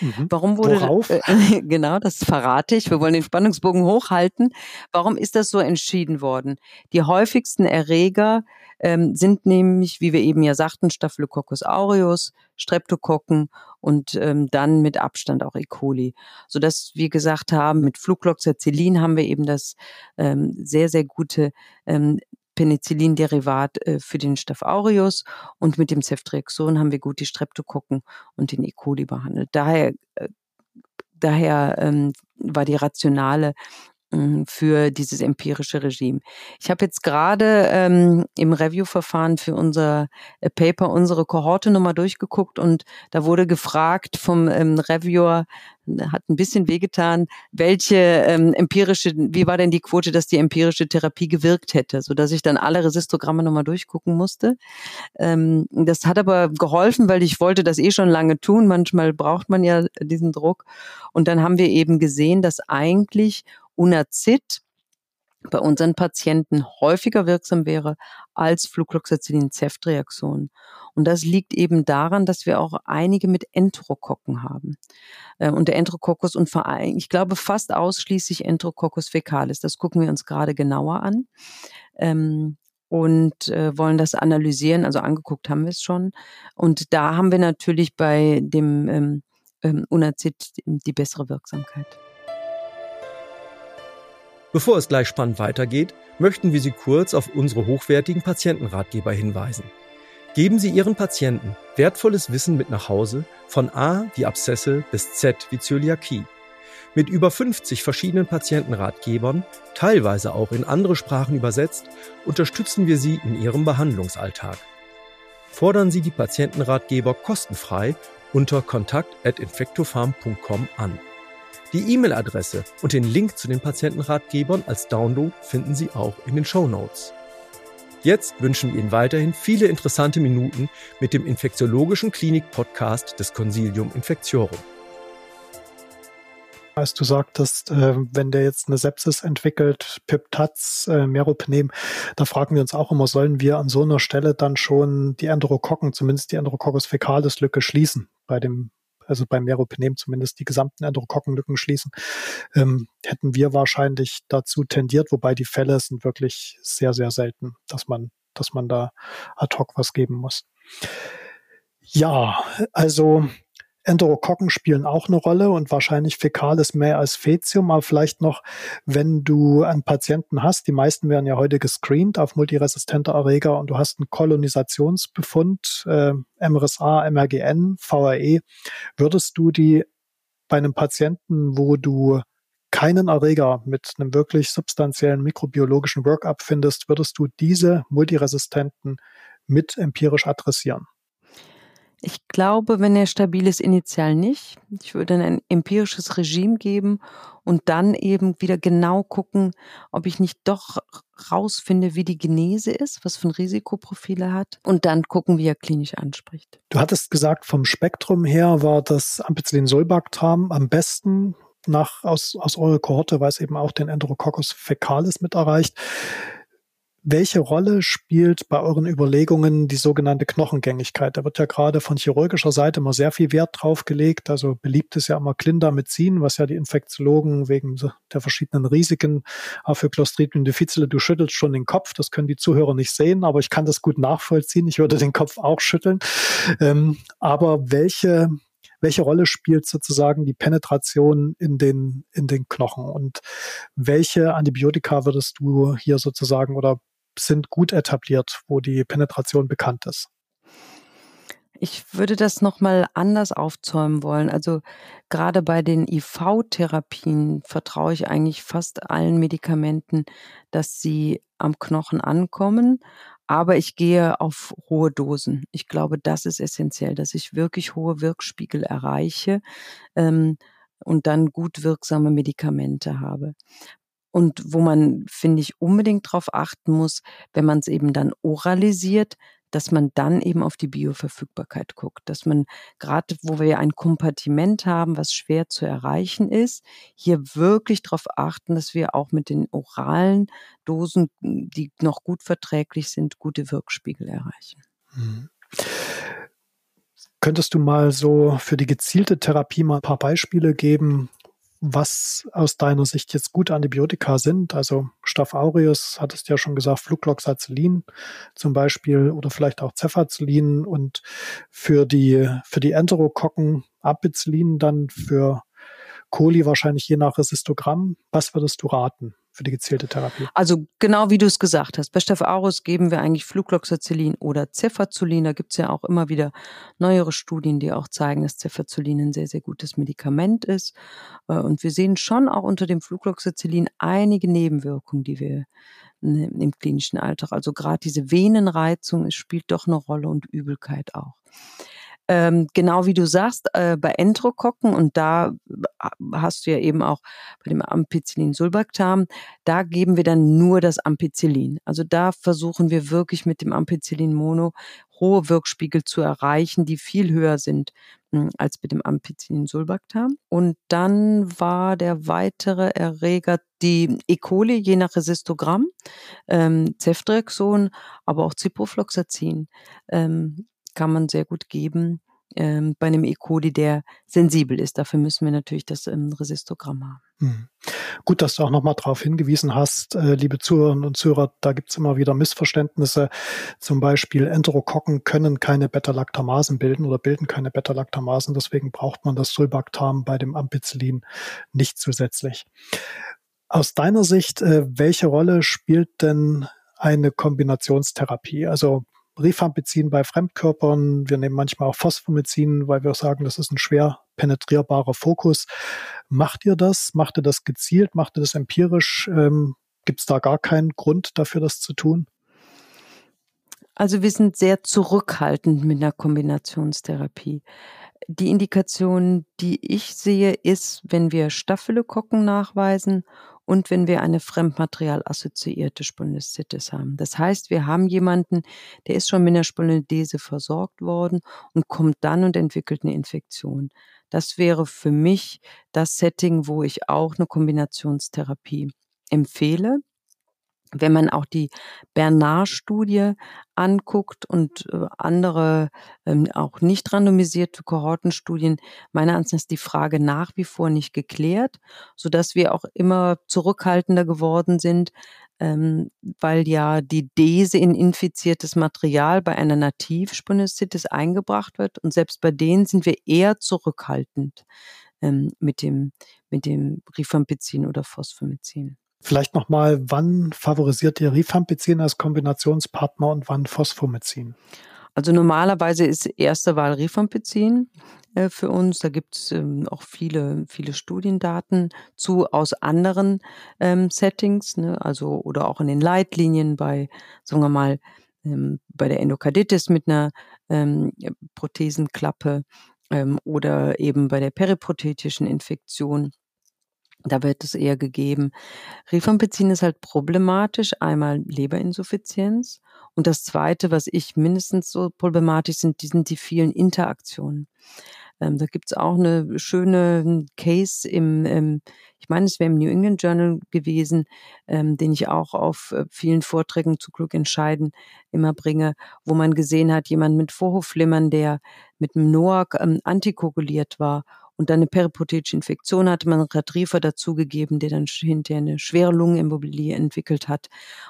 Mhm. Warum wurde Worauf? Äh, genau, das verrate ich. Wir wollen den Spannungsbogen hochhalten. Warum ist das so entschieden worden? Die häufigsten Erreger ähm, sind nämlich, wie wir eben ja sagten, Staphylococcus aureus, Streptokokken und ähm, dann mit Abstand auch E. coli. Sodass wir gesagt haben, mit Flugloxacillin haben wir eben das ähm, sehr, sehr gute ähm, Penicillin-Derivat äh, für den Staph aureus und mit dem Ceftriaxon haben wir gut die Streptokokken und den E. coli behandelt. Daher, äh, daher ähm, war die rationale für dieses empirische Regime. Ich habe jetzt gerade ähm, im Review-Verfahren für unser äh, Paper unsere Kohorte nochmal durchgeguckt und da wurde gefragt vom ähm, Reviewer, hat ein bisschen wehgetan, welche ähm, empirische, wie war denn die Quote, dass die empirische Therapie gewirkt hätte, so dass ich dann alle Resistogramme nochmal durchgucken musste. Ähm, das hat aber geholfen, weil ich wollte das eh schon lange tun. Manchmal braucht man ja diesen Druck. Und dann haben wir eben gesehen, dass eigentlich Unazid bei unseren Patienten häufiger wirksam wäre als Flucloxacillin-Ceftreaktion. Und das liegt eben daran, dass wir auch einige mit Enterokokken haben. Äh, und der Enterococcus und ich glaube fast ausschließlich Enterococcus fecalis. Das gucken wir uns gerade genauer an. Ähm, und äh, wollen das analysieren. Also angeguckt haben wir es schon. Und da haben wir natürlich bei dem ähm, ähm, Unazid die bessere Wirksamkeit. Bevor es gleich spannend weitergeht, möchten wir Sie kurz auf unsere hochwertigen Patientenratgeber hinweisen. Geben Sie Ihren Patienten wertvolles Wissen mit nach Hause von A wie Abszesse bis Z wie Zöliakie. Mit über 50 verschiedenen Patientenratgebern, teilweise auch in andere Sprachen übersetzt, unterstützen wir Sie in Ihrem Behandlungsalltag. Fordern Sie die Patientenratgeber kostenfrei unter kontakt.infectofarm.com an. Die E-Mail-Adresse und den Link zu den Patientenratgebern als Download finden Sie auch in den Show Notes. Jetzt wünschen wir Ihnen weiterhin viele interessante Minuten mit dem infektiologischen Klinik-Podcast des Consilium Infectiorum. Als du sagtest, äh, wenn der jetzt eine Sepsis entwickelt, Piptaz, äh, Meropenem, da fragen wir uns auch immer, sollen wir an so einer Stelle dann schon die Enterokokken, zumindest die Enterococcus fecalis Lücke schließen bei dem also beim Meropenem zumindest die gesamten Enterokokkenlücken schließen, ähm, hätten wir wahrscheinlich dazu tendiert, wobei die Fälle sind wirklich sehr, sehr selten, dass man, dass man da ad hoc was geben muss. Ja, also Enterokokken spielen auch eine Rolle und wahrscheinlich Fäkales mehr als Fetium, aber vielleicht noch, wenn du einen Patienten hast, die meisten werden ja heute gescreent auf multiresistente Erreger und du hast einen Kolonisationsbefund, äh, MRSA, MRGN, VRE, würdest du die bei einem Patienten, wo du keinen Erreger mit einem wirklich substanziellen mikrobiologischen Workup findest, würdest du diese Multiresistenten mit empirisch adressieren? Ich glaube, wenn er stabil ist, initial nicht. Ich würde ein empirisches Regime geben und dann eben wieder genau gucken, ob ich nicht doch rausfinde, wie die Genese ist, was für ein Risikoprofil er hat und dann gucken, wie er klinisch anspricht. Du hattest gesagt, vom Spektrum her war das Ampicillin-Sulbactam am besten nach, aus, aus eurer Kohorte, weil es eben auch den Enterococcus fecalis mit erreicht. Welche Rolle spielt bei euren Überlegungen die sogenannte Knochengängigkeit? Da wird ja gerade von chirurgischer Seite immer sehr viel Wert drauf gelegt. Also beliebt ist ja immer Clindamycin, was ja die Infektiologen wegen der verschiedenen Risiken auch für Clostridium difficile, du schüttelst schon den Kopf. Das können die Zuhörer nicht sehen, aber ich kann das gut nachvollziehen. Ich würde den Kopf auch schütteln. Ähm, aber welche welche Rolle spielt sozusagen die Penetration in den, in den Knochen und welche Antibiotika würdest du hier sozusagen oder sind gut etabliert, wo die Penetration bekannt ist. Ich würde das nochmal anders aufzäumen wollen. Also gerade bei den IV-Therapien vertraue ich eigentlich fast allen Medikamenten, dass sie am Knochen ankommen. Aber ich gehe auf hohe Dosen. Ich glaube, das ist essentiell, dass ich wirklich hohe Wirkspiegel erreiche ähm, und dann gut wirksame Medikamente habe. Und wo man, finde ich, unbedingt darauf achten muss, wenn man es eben dann oralisiert, dass man dann eben auf die Bioverfügbarkeit guckt, dass man gerade, wo wir ein Kompartiment haben, was schwer zu erreichen ist, hier wirklich darauf achten, dass wir auch mit den oralen Dosen, die noch gut verträglich sind, gute Wirkspiegel erreichen. Mhm. Könntest du mal so für die gezielte Therapie mal ein paar Beispiele geben, was aus deiner Sicht jetzt gute Antibiotika sind. Also Staph aureus, hattest du ja schon gesagt, Flucloxacillin zum Beispiel oder vielleicht auch Cefazolin und für die, für die Enterokokken Ampicillin dann für Coli wahrscheinlich je nach Resistogramm. Was würdest du raten für die gezielte Therapie? Also genau wie du es gesagt hast. Bei Staph aureus geben wir eigentlich Flucloxacillin oder Cefazolin. Da gibt es ja auch immer wieder neuere Studien, die auch zeigen, dass Cefazolin ein sehr, sehr gutes Medikament ist. Äh, und wir sehen schon auch unter dem Flucloxacillin einige Nebenwirkungen, die wir im klinischen Alltag. Also gerade diese Venenreizung spielt doch eine Rolle und Übelkeit auch. Ähm, genau wie du sagst, äh, bei Enterokokken, und da äh, hast du ja eben auch bei dem Ampicillin-Sulbactam, da geben wir dann nur das Ampicillin. Also da versuchen wir wirklich mit dem Ampicillin-Mono hohe Wirkspiegel zu erreichen, die viel höher sind mh, hm, als mit dem Ampicillin-Sulbactam. Und dann war der weitere Erreger die E. coli, je nach Resistogramm, ähm, Ceftriaxon, aber auch Ciprofloxacin. Ähm, kann man sehr gut geben ähm, bei einem E. coli, der sensibel ist. Dafür müssen wir natürlich das ähm, Resistogramm haben. Hm. Gut, dass du auch nochmal darauf hingewiesen hast, äh, liebe Zuhörerinnen und Zuhörer, da gibt es immer wieder Missverständnisse. Zum Beispiel Enterokokken können keine Beta-Lactamasen bilden oder bilden keine Beta-Lactamasen. Deswegen braucht man das Sulbactam bei dem Ampicillin nicht zusätzlich. Aus deiner Sicht, äh, welche Rolle spielt denn eine Kombinationstherapie? Also Rifampicin bei Fremdkörpern. Wir nehmen manchmal auch Phosphomycin, weil wir sagen, das ist ein schwer penetrierbarer Fokus. Macht ihr das? Macht ihr das gezielt? Macht ihr das empirisch? Ähm, Gibt es da gar keinen Grund dafür, das zu tun? Also wir sind sehr zurückhaltend mit einer Kombinationstherapie. Die Indikation, die ich sehe, ist, wenn wir Staphylokokken nachweisen und wenn wir eine fremdmaterial-assoziierte Spondylitis haben. Das heißt, wir haben jemanden, der ist schon mit einer Spondylese versorgt worden und kommt dann und entwickelt eine Infektion. Das wäre für mich das Setting, wo ich auch eine Kombinationstherapie empfehle wenn man auch die Bernard-Studie anguckt und äh, andere ähm, auch nicht randomisierte Kohortenstudien, meiner Ansicht nach ist die Frage nach wie vor nicht geklärt, so dass wir auch immer zurückhaltender geworden sind, ähm, weil ja die Dese in infiziertes Material bei einer Nativspondylitis eingebracht wird und selbst bei denen sind wir eher zurückhaltend ähm, mit dem mit dem Rifampicin oder Phosphomycin. Vielleicht nochmal, wann favorisiert ihr Rifampicin als Kombinationspartner und wann Phosphomycin? Also normalerweise ist erste Wahl Rifampicin äh, für uns. Da gibt es ähm, auch viele, viele Studiendaten zu aus anderen ähm, Settings, ne? also oder auch in den Leitlinien bei, sagen wir mal, ähm, bei der Endokarditis mit einer Prothesenklappe oder eben bei der periprothetischen Infektion da wird es eher gegeben. Rifampicin ist halt problematisch. Einmal Leberinsuffizienz. Und das zweite, was ich mindestens so problematisch sind, sind die vielen Interaktionen. Ähm, da gibt's auch eine schöne Case im, ähm, ich meine, es wäre im New England Journal gewesen, ähm, den ich auch auf äh, vielen Vorträgen zu Glück entscheiden immer bringe, wo man gesehen hat, jemand mit Vorhofflimmern, der mit einem NOAC ähm, antikoaguliert war und dann eine periprotetische Infektion hatte man Retriever dazugegeben, der dann hinterher eine schwere Lungenembolie entwickelt hat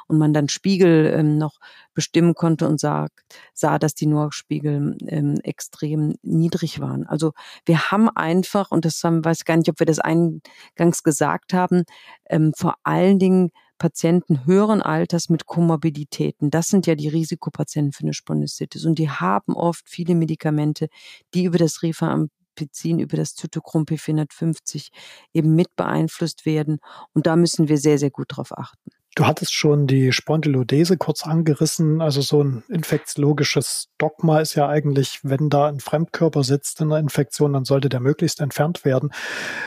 und man dann Spiegel ähm, noch bestimmen konnte und sah, sah dass die NOAC-Spiegel ähm, extrem niedrig waren. Also wir haben einfach, und das haben, weiß gar nicht, ob wir das eingangs gesagt haben, ähm, vor allen Dingen Patienten höheren Alters mit Komorbiditäten. Das sind ja die Risikopatienten für eine Spondylitis und die haben oft viele Medikamente, die über das Rifa Peptizin über das Zytochrom P450 eben mit beeinflusst werden. Und da müssen wir sehr, sehr gut drauf achten. Du hattest schon die Spondylodese kurz angerissen. Also so ein infektiologisches Dogma ist ja eigentlich, wenn da ein Fremdkörper sitzt in einer Infektion, dann sollte der möglichst entfernt werden.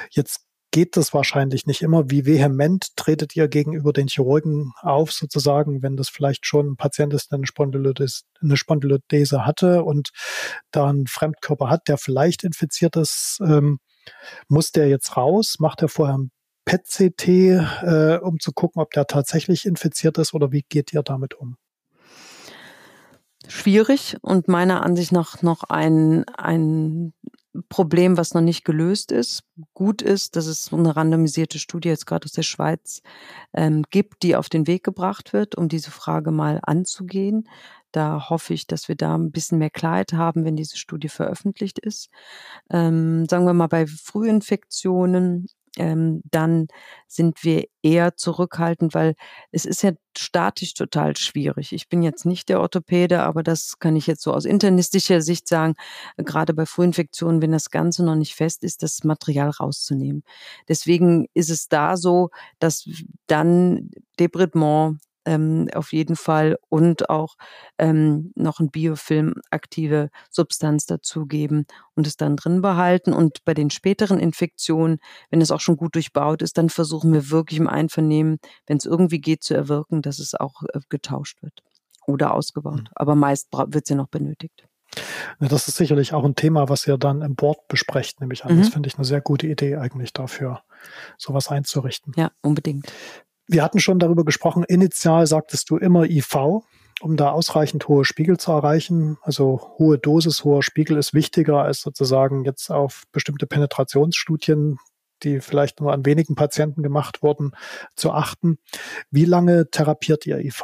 Jetzt geht das wahrscheinlich nicht immer. Wie vehement tretet ihr gegenüber den Chirurgen auf, sozusagen, wenn das vielleicht schon ein Patient ist, der eine Spondylodese, eine Spondylodese hatte und da einen Fremdkörper hat, der vielleicht infiziert ist, ähm, muss der jetzt raus? Macht er vorher ein PET-CT, äh, um zu gucken, ob der tatsächlich infiziert ist oder wie geht ihr damit um? Schwierig und meiner Ansicht nach noch ein, ein Problem, was noch nicht gelöst ist. Gut ist, dass es eine randomisierte Studie jetzt gerade aus der Schweiz ähm, gibt, die auf den Weg gebracht wird, um diese Frage mal anzugehen. Da hoffe ich, dass wir da ein bisschen mehr Klarheit haben, wenn diese Studie veröffentlicht ist. Ähm, sagen wir mal, bei Frühinfektionen ähm, dann sind wir eher zurückhaltend, weil es ist ja statisch total schwierig. Ich bin jetzt nicht der Orthopäde, aber das kann ich jetzt so aus internistischer Sicht sagen, gerade bei Frühinfektionen, wenn das Ganze noch nicht fest ist, das Material rauszunehmen. Deswegen ist es da so, dass dann Debridement ähm, auf jeden Fall und auch ähm, noch ein Biofilm aktive Substanz dazugeben und es dann drin behalten. Und bei den späteren Infektionen, wenn es auch schon gut durchbaut ist, dann versuchen wir wirklich im Einvernehmen, wenn es irgendwie geht, zu erwirken, dass es auch äh, getauscht wird oder ausgebaut. Mhm. Aber meist wird sie ja noch benötigt. Das ist sicherlich auch ein Thema, was ihr dann im Board besprecht, nämlich an. Mhm. Das finde ich eine sehr gute Idee eigentlich dafür, sowas einzurichten. Ja, unbedingt. Wir hatten schon darüber gesprochen, initial sagtest du immer IV, um da ausreichend hohe Spiegel zu erreichen. Also hohe Dosis, hoher Spiegel ist wichtiger als sozusagen jetzt auf bestimmte Penetrationsstudien, die vielleicht nur an wenigen Patienten gemacht wurden, zu achten. Wie lange therapiert ihr IV?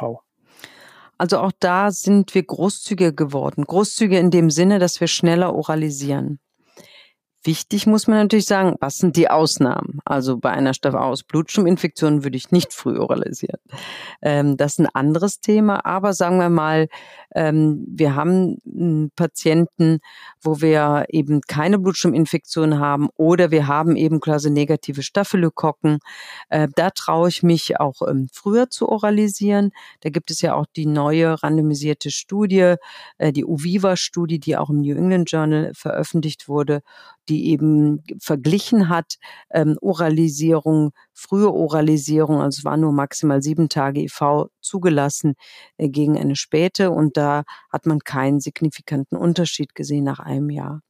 Also auch da sind wir großzügiger geworden. Großzügiger in dem Sinne, dass wir schneller oralisieren. Wichtig muss man natürlich sagen, was sind die Ausnahmen? Also bei einer Staphylococcus Blutschirminfektion würde ich nicht früh oralisieren. Ähm, das ist ein anderes Thema, aber sagen wir mal, ähm, wir haben Patienten, wo wir eben keine Blutschirminfektion haben oder wir haben eben quasi negative Staphylokokken. Äh, da traue ich mich auch ähm, früher zu oralisieren. Da gibt es ja auch die neue randomisierte Studie, äh, die UVIVA-Studie, die auch im New England Journal veröffentlicht wurde die eben verglichen hat, ähm, Oralisierung, frühe Oralisierung, also es war nur maximal sieben Tage IV zugelassen äh, gegen eine späte und da hat man keinen signifikanten Unterschied gesehen nach einem Jahr.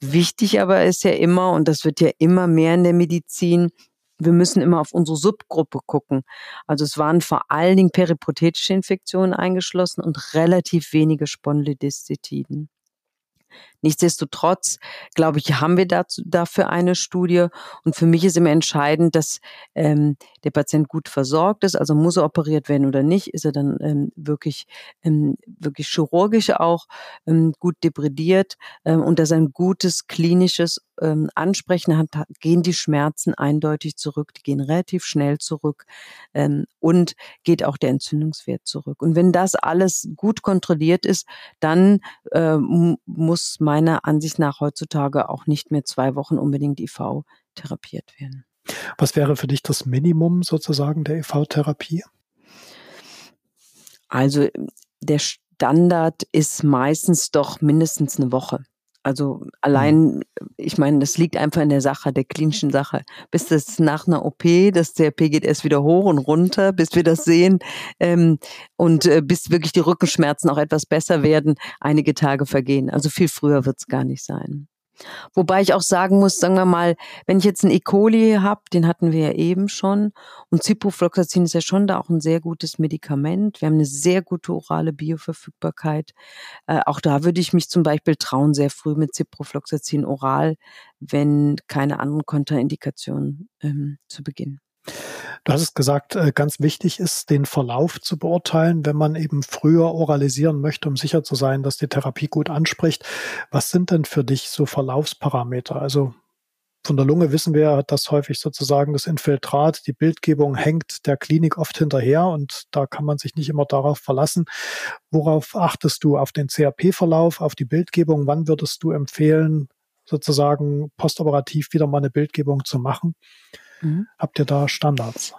Wichtig aber ist ja immer, und das wird ja immer mehr in der Medizin, wir müssen immer auf unsere Subgruppe gucken. Also es waren vor allen Dingen periprothetische Infektionen eingeschlossen und relativ wenige Spondylodistitiden. Nichtsdestotrotz, glaube ich, haben wir dazu, dafür eine Studie. Und für mich ist immer entscheidend, dass ähm, der Patient gut versorgt ist. Also muss er operiert werden oder nicht? Ist er dann ähm, wirklich, ähm, wirklich chirurgisch auch ähm, gut debridiert ähm, und dass er ein gutes klinisches ähm, Ansprechen hat, gehen die Schmerzen eindeutig zurück. Die gehen relativ schnell zurück ähm, und geht auch der Entzündungswert zurück. Und wenn das alles gut kontrolliert ist, dann äh, muss meiner Ansicht nach heutzutage auch nicht mehr zwei Wochen unbedingt IV therapiert werden. Was wäre für dich das Minimum sozusagen der IV-Therapie? Also der Standard ist meistens doch mindestens eine Woche. Also allein, mhm. ich meine, das liegt einfach in der Sache, der klinischen Sache. Bis das nach einer OP, das CRP geht erst wieder hoch und runter, bis wir das sehen ähm, und äh, bis wirklich die Rückenschmerzen auch etwas besser werden, einige Tage vergehen. Also viel früher wird es gar nicht sein. Wobei ich auch sagen muss, sagen wir mal, wenn ich jetzt einen E. coli habe, den hatten wir ja eben schon, und Ciprofloxacin ist ja schon da auch ein sehr gutes Medikament. Wir haben eine sehr gute orale Bioverfügbarkeit. Äh, auch da würde ich mich zum Beispiel trauen, sehr früh mit Ciprofloxacin oral, wenn keine anderen Kontraindikationen ähm, zu beginnen. Du hast es gesagt, äh, ganz wichtig ist, den Verlauf zu beurteilen, wenn man eben früher oralisieren möchte, um sicher zu sein, dass die Therapie gut anspricht. Was sind denn für dich so Verlaufsparameter? Also von der Lunge wissen wir, dass häufig sozusagen das Infiltrat, die Bildgebung hängt der Klinik oft hinterher und da kann man sich nicht immer darauf verlassen. Worauf achtest du? Auf den CRP-Verlauf, auf die Bildgebung? Wann würdest du empfehlen, sozusagen postoperativ wieder mal eine Bildgebung zu machen? Mhm. Habt ihr da Standards?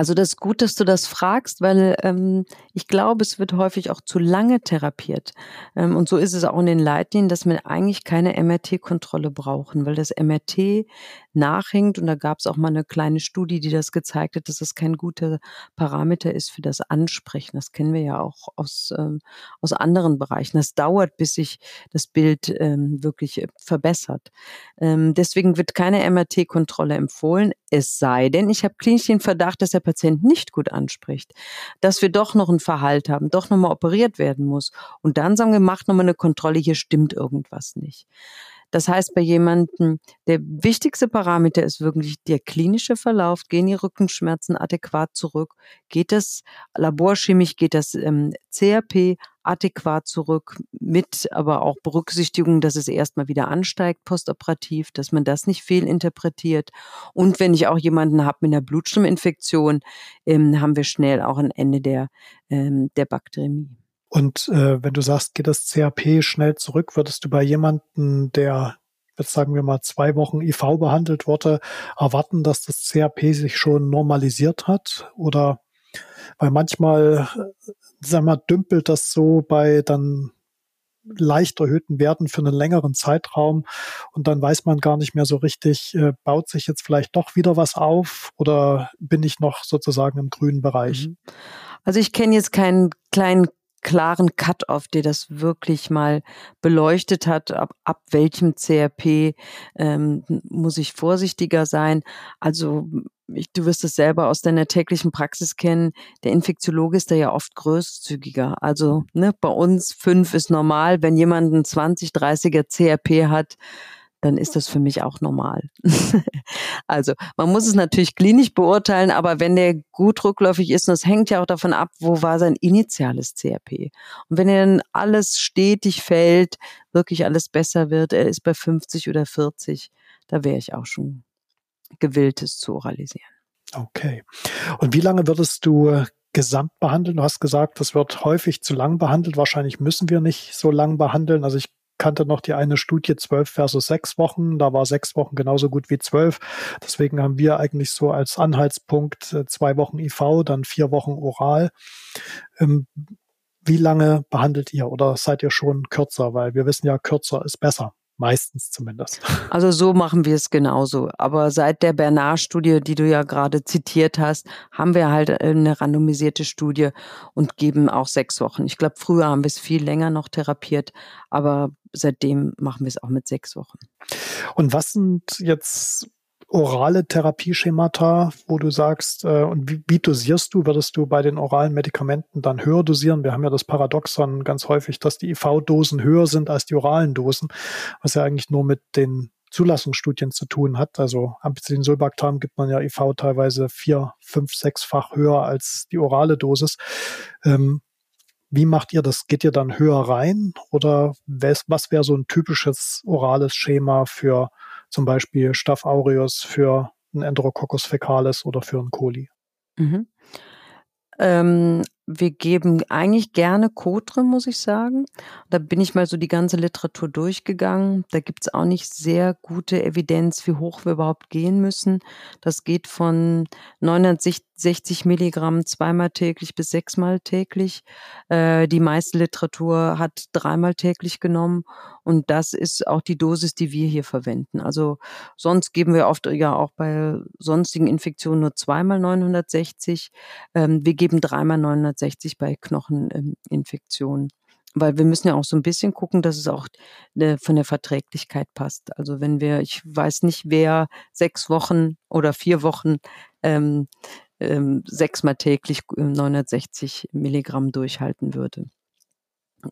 Also das ist gut, dass du das fragst, weil ähm, ich glaube, es wird häufig auch zu lange therapiert. Ähm, und so ist es auch in den Leitlinien, dass wir eigentlich keine MRT-Kontrolle brauchen, weil das MRT nachhängt. Und da gab es auch mal eine kleine Studie, die das gezeigt hat, dass es kein guter Parameter ist für das Ansprechen. Das kennen wir ja auch aus, ähm, aus anderen Bereichen. Das dauert, bis sich das Bild ähm, wirklich äh, verbessert. Ähm, deswegen wird keine MRT-Kontrolle empfohlen, es sei denn, ich habe klinisch den Verdacht, dass der Patient nicht gut anspricht, dass wir doch noch einen Verhalt haben, doch nochmal operiert werden muss. Und dann sagen wir, macht nochmal eine Kontrolle, hier stimmt irgendwas nicht. Das heißt, bei jemandem, der wichtigste Parameter ist wirklich der klinische Verlauf. Gehen die Rückenschmerzen adäquat zurück? Geht das laborchemisch? Geht das ähm, CRP adäquat zurück, mit aber auch Berücksichtigung, dass es erstmal wieder ansteigt postoperativ, dass man das nicht fehlinterpretiert. Und wenn ich auch jemanden habe mit einer Blutstimminfektion, ähm, haben wir schnell auch ein Ende der, ähm, der Bakteriämie. Und äh, wenn du sagst, geht das CRP schnell zurück, würdest du bei jemandem, der jetzt sagen wir mal zwei Wochen IV behandelt wurde, erwarten, dass das CRP sich schon normalisiert hat? Oder weil manchmal, sag mal, dümpelt das so bei dann leicht erhöhten Werten für einen längeren Zeitraum und dann weiß man gar nicht mehr so richtig, äh, baut sich jetzt vielleicht doch wieder was auf oder bin ich noch sozusagen im grünen Bereich? Mhm. Also ich kenne jetzt keinen kleinen klaren Cut-off, der das wirklich mal beleuchtet hat, ab, ab welchem CRP ähm, muss ich vorsichtiger sein. Also ich, du wirst es selber aus deiner täglichen Praxis kennen, der Infektiologe ist da ja oft großzügiger. Also ne, bei uns fünf ist normal, wenn jemand ein 20, 30er CRP hat, dann ist das für mich auch normal. also man muss es natürlich klinisch beurteilen, aber wenn der gut rückläufig ist, und das hängt ja auch davon ab, wo war sein initiales CRP. Und wenn er dann alles stetig fällt, wirklich alles besser wird, er ist bei 50 oder 40, da wäre ich auch schon gewillt, es zu oralisieren. Okay. Und wie lange würdest du gesamt behandeln? Du hast gesagt, das wird häufig zu lang behandelt. Wahrscheinlich müssen wir nicht so lang behandeln. Also ich kannte noch die eine Studie 12 versus 6 Wochen. Da war 6 Wochen genauso gut wie 12. Deswegen haben wir eigentlich so als Anhaltspunkt äh, zwei Wochen IV, dann vier Wochen oral. Ähm, wie lange behandelt ihr oder seid ihr schon kürzer? Weil wir wissen ja, kürzer ist besser. Meistens zumindest. Also so machen wir es genauso. Aber seit der Bernard-Studie, die du ja gerade zitiert hast, haben wir halt eine randomisierte Studie und geben auch sechs Wochen. Ich glaube, früher haben wir es viel länger noch therapiert, aber seitdem machen wir es auch mit sechs Wochen. Und was sind jetzt orale Therapieschemata, wo du sagst, äh, und wie, wie dosierst du? Würdest du bei den oralen Medikamenten dann höher dosieren? Wir haben ja das Paradoxon ganz häufig, dass die IV-Dosen höher sind als die oralen Dosen, was ja eigentlich nur mit den Zulassungsstudien zu tun hat. Also Ampicillin-Sulbactam gibt man ja IV teilweise vier, fünf, sechsfach höher als die orale Dosis. Ähm, wie macht ihr das? Geht ihr dann höher rein oder was wäre so ein typisches orales Schema für zum Beispiel Staph aureus, für ein Enterococcus fecalis oder für ein Coli? Mhm. Ähm, wir geben eigentlich gerne Kotre, muss ich sagen. Da bin ich mal so die ganze Literatur durchgegangen. Da gibt es auch nicht sehr gute Evidenz, wie hoch wir überhaupt gehen müssen. Das geht von 960 Milligramm zweimal täglich bis sechsmal täglich. Äh, die meiste Literatur hat dreimal täglich genommen. Und das ist auch die Dosis, die wir hier verwenden. Also sonst geben wir oft ja auch bei sonstigen Infektionen nur zweimal 960. Ähm, wir geben dreimal 960. 160 bei Knocheninfektionen. Weil wir müssen ja auch so ein bisschen gucken, dass es auch äh, von der Verträglichkeit passt. Also wenn wir, ich weiß nicht, wer sechs Wochen oder vier Wochen ähm, ähm, sechsmal täglich 960 Milligramm durchhalten würde.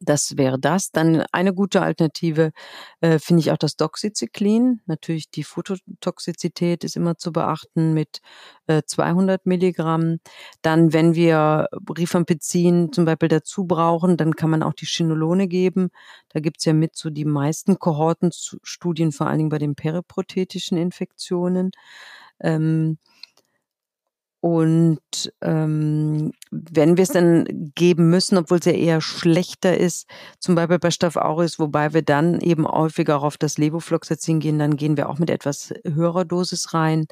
Das wäre das. Dann eine gute Alternative äh, finde ich auch das Doxycyclin. Natürlich die Phototoxizität ist immer zu beachten mit äh, 200 Milligramm. Dann, wenn wir Rifampicin zum Beispiel dazu brauchen, dann kann man auch die Chinolone geben. Da gibt's ja mit so die meisten Kohortenstudien, vor allen Dingen bei den periprothetischen Infektionen. Ähm, und ähm, wenn wir es dann geben müssen, obwohl es ja eher schlechter ist, zum Beispiel bei Staph aureus, wobei wir dann eben häufiger auf das Levofloxacin gehen, dann gehen wir auch mit etwas höherer Dosis rein.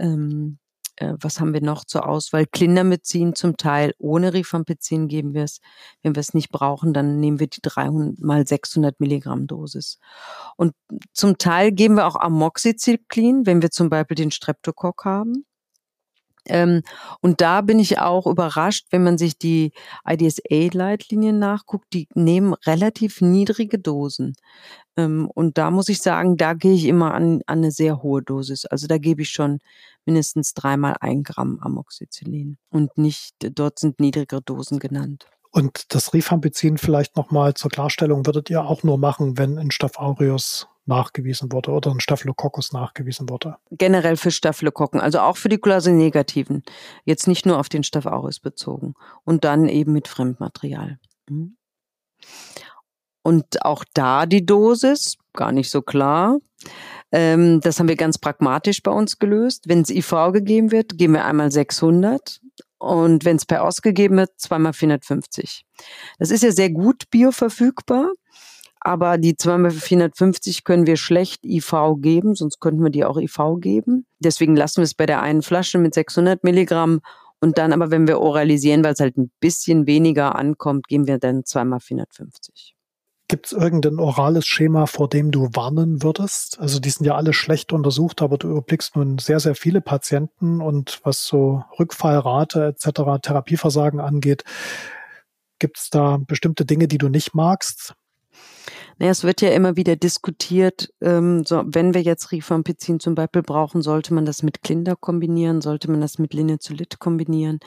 Ähm, äh, was haben wir noch zur Auswahl? Clindamycin zum Teil, ohne Rifampicin geben wir es. Wenn wir es nicht brauchen, dann nehmen wir die 300 mal 600 Milligramm Dosis. Und zum Teil geben wir auch Amoxicillin, wenn wir zum Beispiel den Streptokock haben. Ähm, und da bin ich auch überrascht, wenn man sich die IDSA-Leitlinien nachguckt, die nehmen relativ niedrige Dosen. Ähm, und da muss ich sagen, da gehe ich immer an, an eine sehr hohe Dosis. Also da gebe ich schon mindestens dreimal ein Gramm Amoxicillin und nicht, dort sind niedrigere Dosen genannt. Und das Rifampicin vielleicht nochmal zur Klarstellung würdet ihr auch nur machen, wenn in Staph aureus nachgewiesen wurde oder ein Staphylococcus nachgewiesen wurde. Generell für Staphylokokken, also auch für die Kulase-Negativen. Jetzt nicht nur auf den Staph aureus bezogen. Und dann eben mit Fremdmaterial. Mhm. Und auch da die Dosis, gar nicht so klar. Ähm, das haben wir ganz pragmatisch bei uns gelöst. Wenn es IV gegeben wird, geben wir einmal 600 und wenn es per ausgegeben wird, zweimal 450. Das ist ja sehr gut bioverfügbar, aber die zweimal 450 können wir schlecht IV geben, sonst könnten wir die auch IV geben. Deswegen lassen wir es bei der einen Flasche mit 600 Milligramm und dann aber, wenn wir oralisieren, weil es halt ein bisschen weniger ankommt, geben wir dann zweimal 450. Gibt es irgendein orales Schema, vor dem du warnen würdest? Also die sind ja alle schlecht untersucht, aber du überblickst nun sehr, sehr viele Patienten und was so Rückfallrate etc., Therapieversagen angeht, gibt es da bestimmte Dinge, die du nicht magst? Naja, es wird ja immer wieder diskutiert, ähm, so, wenn wir jetzt Rifampicin zum Beispiel brauchen, sollte man das mit Klinder kombinieren, sollte man das mit Linezolid kombinieren,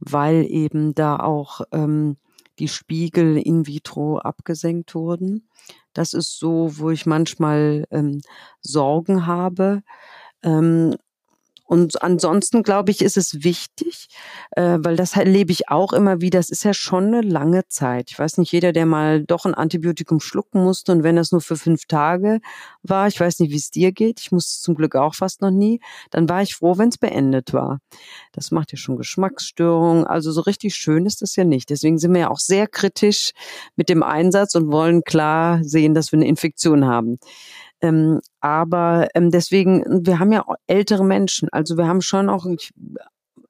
weil eben da auch ähm, die Spiegel in vitro abgesenkt wurden. Das ist so, wo ich manchmal ähm, Sorgen habe. Ähm, und ansonsten glaube ich, ist es wichtig, äh, weil das erlebe ich auch immer wieder. Das ist ja schon eine lange Zeit. Ich weiß nicht, jeder, der mal doch ein Antibiotikum schlucken musste und wenn das nur für fünf Tage war, ich weiß nicht, wie es dir geht. Ich musste zum Glück auch fast noch nie. Dann war ich froh, wenn es beendet war. Das macht ja schon Geschmacksstörungen. Also so richtig schön ist das ja nicht. Deswegen sind wir ja auch sehr kritisch mit dem Einsatz und wollen klar sehen, dass wir eine Infektion haben. Ähm, aber ähm, deswegen, wir haben ja ältere Menschen, also wir haben schon auch, ich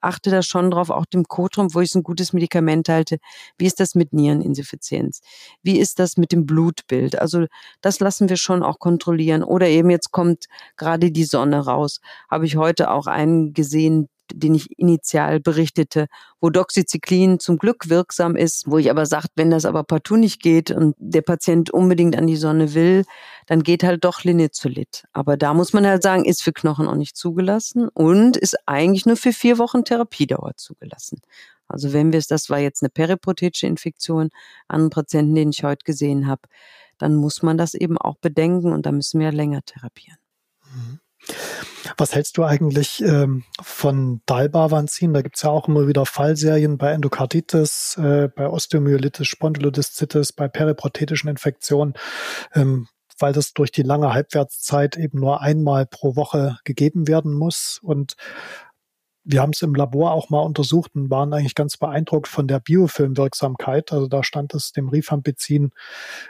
achte da schon drauf, auch dem Kotrum, wo ich es ein gutes Medikament halte. Wie ist das mit Niereninsuffizienz? Wie ist das mit dem Blutbild? Also das lassen wir schon auch kontrollieren. Oder eben jetzt kommt gerade die Sonne raus. Habe ich heute auch einen gesehen, den ich initial berichtete, wo Doxycyclin zum Glück wirksam ist, wo ich aber sagt, wenn das aber partout nicht geht und der Patient unbedingt an die Sonne will, dann geht halt doch Linezolid. Aber da muss man halt sagen, ist für Knochen auch nicht zugelassen und ist eigentlich nur für vier Wochen Therapiedauer zugelassen. Also wenn wir es, das war jetzt eine periprothetische Infektion, an Patienten, den ich heute gesehen habe, dann muss man das eben auch bedenken und da müssen wir länger therapieren. Mhm. Was hältst du eigentlich ähm, von Dalbavanzin? Da gibt es ja auch immer wieder Fallserien bei Endokarditis, äh, bei Osteomyelitis, Spondylodiszitis, bei periprothetischen Infektionen, ähm, weil das durch die lange Halbwertszeit eben nur einmal pro Woche gegeben werden muss. Und wir haben es im Labor auch mal untersucht und waren eigentlich ganz beeindruckt von der Biofilmwirksamkeit. Also da stand es dem Rifampicin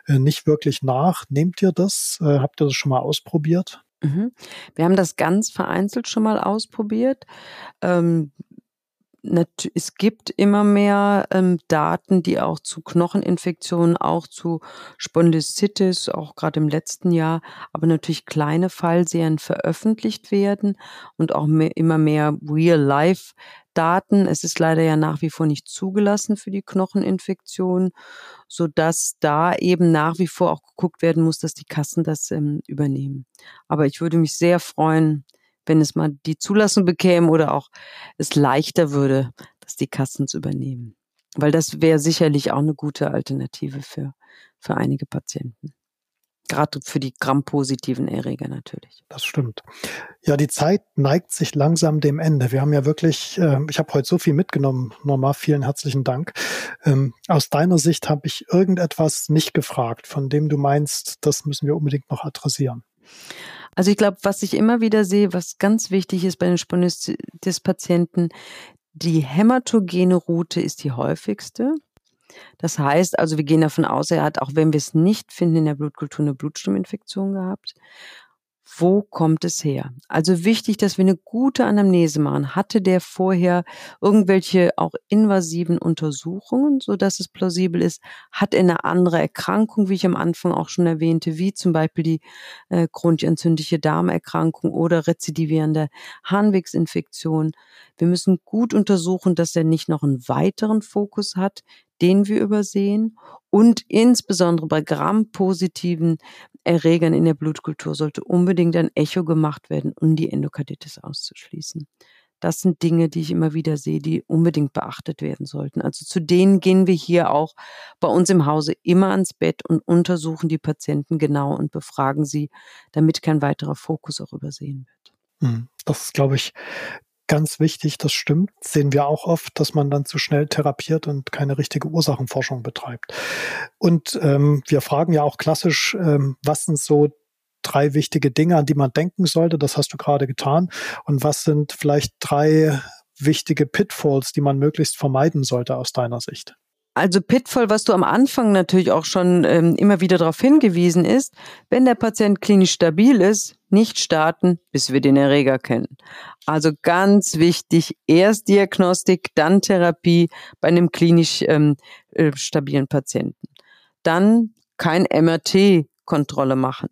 äh, nicht wirklich nach. Nehmt ihr das? Äh, habt ihr das schon mal ausprobiert? Mhm. Wir haben das ganz vereinzelt schon mal ausprobiert. Ähm, es gibt immer mehr ähm, Daten, die auch zu Knocheninfektionen, auch zu Spondylitis, auch gerade im letzten Jahr, aber natürlich kleine Fallserien veröffentlicht werden und auch mehr, immer mehr Real-Life Daten. Es ist leider ja nach wie vor nicht zugelassen für die Knocheninfektion, so dass da eben nach wie vor auch geguckt werden muss, dass die Kassen das ähm, übernehmen. Aber ich würde mich sehr freuen, wenn es mal die Zulassung bekäme oder auch es leichter würde, dass die Kassen es übernehmen. Weil das wäre sicherlich auch eine gute Alternative für, für einige Patienten. Gerade für die grampositiven Erreger natürlich. Das stimmt. Ja, die Zeit neigt sich langsam dem Ende. Wir haben ja wirklich, äh, ich habe heute so viel mitgenommen. Normal, vielen herzlichen Dank. Ähm, aus deiner Sicht habe ich irgendetwas nicht gefragt, von dem du meinst, das müssen wir unbedingt noch adressieren. Also ich glaube, was ich immer wieder sehe, was ganz wichtig ist bei den Spondylitis-Patienten, die hämatogene Route ist die häufigste. Das heißt also, wir gehen davon aus, er hat, auch wenn wir es nicht finden, in der Blutkultur eine Blutstimminfektion gehabt. Wo kommt es her? Also wichtig, dass wir eine gute Anamnese machen. Hatte der vorher irgendwelche auch invasiven Untersuchungen, so dass es plausibel ist? Hat er eine andere Erkrankung, wie ich am Anfang auch schon erwähnte, wie zum Beispiel die äh, chronisch entzündliche Darmerkrankung oder rezidivierende Harnwegsinfektion? Wir müssen gut untersuchen, dass er nicht noch einen weiteren Fokus hat, den wir übersehen. Und insbesondere bei grampositiven Erregern in der Blutkultur sollte unbedingt ein Echo gemacht werden, um die Endokarditis auszuschließen. Das sind Dinge, die ich immer wieder sehe, die unbedingt beachtet werden sollten. Also zu denen gehen wir hier auch bei uns im Hause immer ans Bett und untersuchen die Patienten genau und befragen sie, damit kein weiterer Fokus auch übersehen wird. Hm, das ist, glaube ich, Ganz wichtig, das stimmt. Sehen wir auch oft, dass man dann zu schnell therapiert und keine richtige Ursachenforschung betreibt. Und ähm, wir fragen ja auch klassisch, ähm, was sind so drei wichtige Dinge, an die man denken sollte? Das hast du gerade getan. Und was sind vielleicht drei wichtige Pitfalls, die man möglichst vermeiden sollte aus deiner Sicht? Also Pitfall, was du am Anfang natürlich auch schon ähm, immer wieder darauf hingewiesen ist, wenn der Patient klinisch stabil ist, nicht starten, bis wir den Erreger kennen. Also ganz wichtig, erst Diagnostik, dann Therapie bei einem klinisch ähm, äh, stabilen Patienten. Dann kein MRT Kontrolle machen.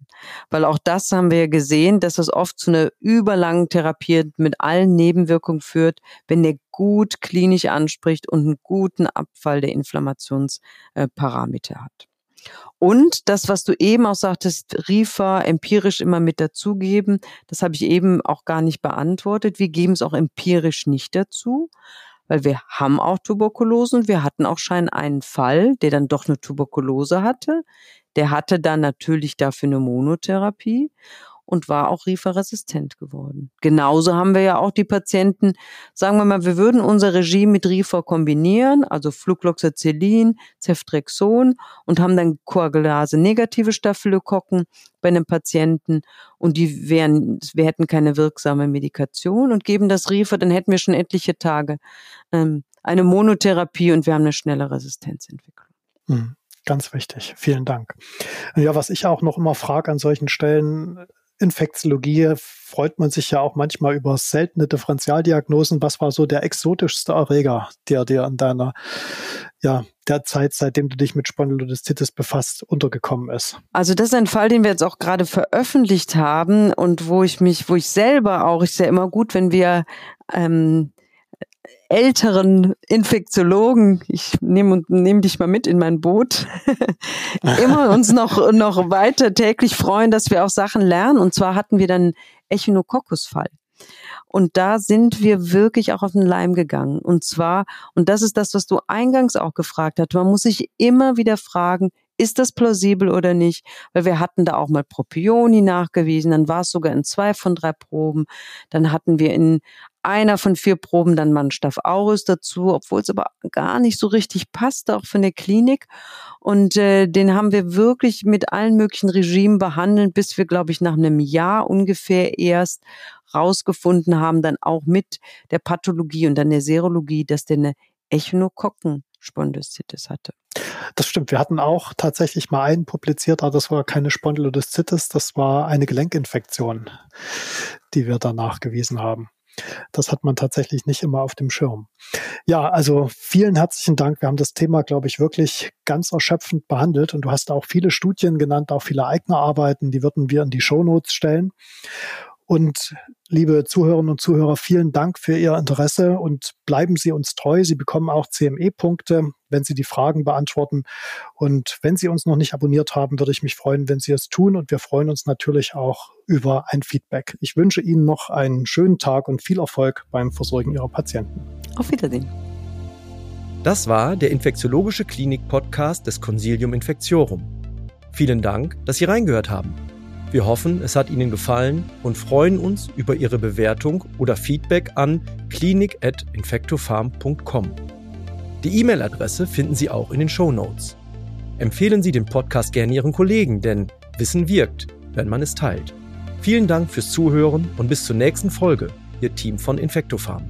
Weil auch das haben wir ja gesehen, dass das oft zu einer überlangen Therapie mit allen Nebenwirkungen führt, wenn der gut klinisch anspricht und einen guten Abfall der Inflammationsparameter hat. Und das, was du eben auch sagtest, RIFA empirisch immer mit dazugeben, das habe ich eben auch gar nicht beantwortet. Wir geben es auch empirisch nicht dazu, weil wir haben auch Tuberkulosen. Wir hatten auch schon einen Fall, der dann doch eine Tuberkulose hatte. Der hatte dann natürlich dafür eine Monotherapie und war auch Rifa-resistent geworden. Genauso haben wir ja auch die Patienten, sagen wir mal, wir würden unser Regime mit Rifa kombinieren, also Flucloxacillin, Ceftrexon und haben dann Koagulase negative Staphylokokken bei einem Patienten und die wären, wir hätten keine wirksame Medikation und geben das Rifa, dann hätten wir schon etliche Tage ähm, eine Monotherapie und wir haben eine schnelle Resistenzentwicklung. Mhm. Ganz wichtig. Vielen Dank. Ja, was ich auch noch immer frage an solchen Stellen, Infektiologie freut man sich ja auch manchmal über seltene Differentialdiagnosen. Was war so der exotischste Erreger, der dir an deiner, ja, der Zeit, seitdem du dich mit Spondylolisthesis befasst, untergekommen ist? Also das ist ein Fall, den wir jetzt auch gerade veröffentlicht haben und wo ich mich, wo ich selber auch, ist ja immer gut, wenn wir ähm, älteren Infektiologen, ich nehme nehm dich mal mit in mein Boot, immer uns noch, noch weiter täglich freuen, dass wir auch Sachen lernen. Und zwar hatten wir dann Echinococcus-Fall. Und da sind wir wirklich auch auf den Leim gegangen. Und zwar, und das ist das, was du eingangs auch gefragt hast, man muss sich immer wieder fragen, ist das plausibel oder nicht? Weil wir hatten da auch mal Propioni nachgewiesen, dann war es sogar in zwei von drei Proben. Dann hatten wir in einer von vier Proben dann Staph aureus dazu, obwohl es aber gar nicht so richtig passte, auch von der Klinik. Und äh, den haben wir wirklich mit allen möglichen Regimen behandelt, bis wir, glaube ich, nach einem Jahr ungefähr erst rausgefunden haben, dann auch mit der Pathologie und dann der Serologie, dass der eine Echinokokken-Spondylolisthesis hatte. Das stimmt. Wir hatten auch tatsächlich mal einen publiziert, aber das war keine Spondylolisthesis, das war eine Gelenkinfektion, die wir da nachgewiesen haben. Das hat man tatsächlich nicht immer auf dem Schirm. Ja, also vielen herzlichen Dank. Wir haben das Thema, glaube ich, wirklich ganz erschöpfend behandelt und du hast auch viele Studien genannt, auch viele eigene Arbeiten, die würden wir in die Shownotes stellen. Und liebe Zuhörerinnen und Zuhörer, vielen Dank für Ihr Interesse und bleiben Sie uns treu. Sie bekommen auch CME-Punkte, wenn Sie die Fragen beantworten. Und wenn Sie uns noch nicht abonniert haben, würde ich mich freuen, wenn Sie es tun. Und wir freuen uns natürlich auch über ein Feedback. Ich wünsche Ihnen noch einen schönen Tag und viel Erfolg beim Versorgen Ihrer Patienten. Auf Wiedersehen. Das war der Infektiologische Klinik-Podcast des Consilium Infectiorum. Vielen Dank, dass Sie reingehört haben. Wir hoffen, es hat Ihnen gefallen und freuen uns über Ihre Bewertung oder Feedback an klinik.infectofarm.com. Die E-Mail-Adresse finden Sie auch in den Show Notes. Empfehlen Sie den Podcast gerne Ihren Kollegen, denn Wissen wirkt, wenn man es teilt. Vielen Dank fürs Zuhören und bis zur nächsten Folge, Ihr Team von Infectofarm.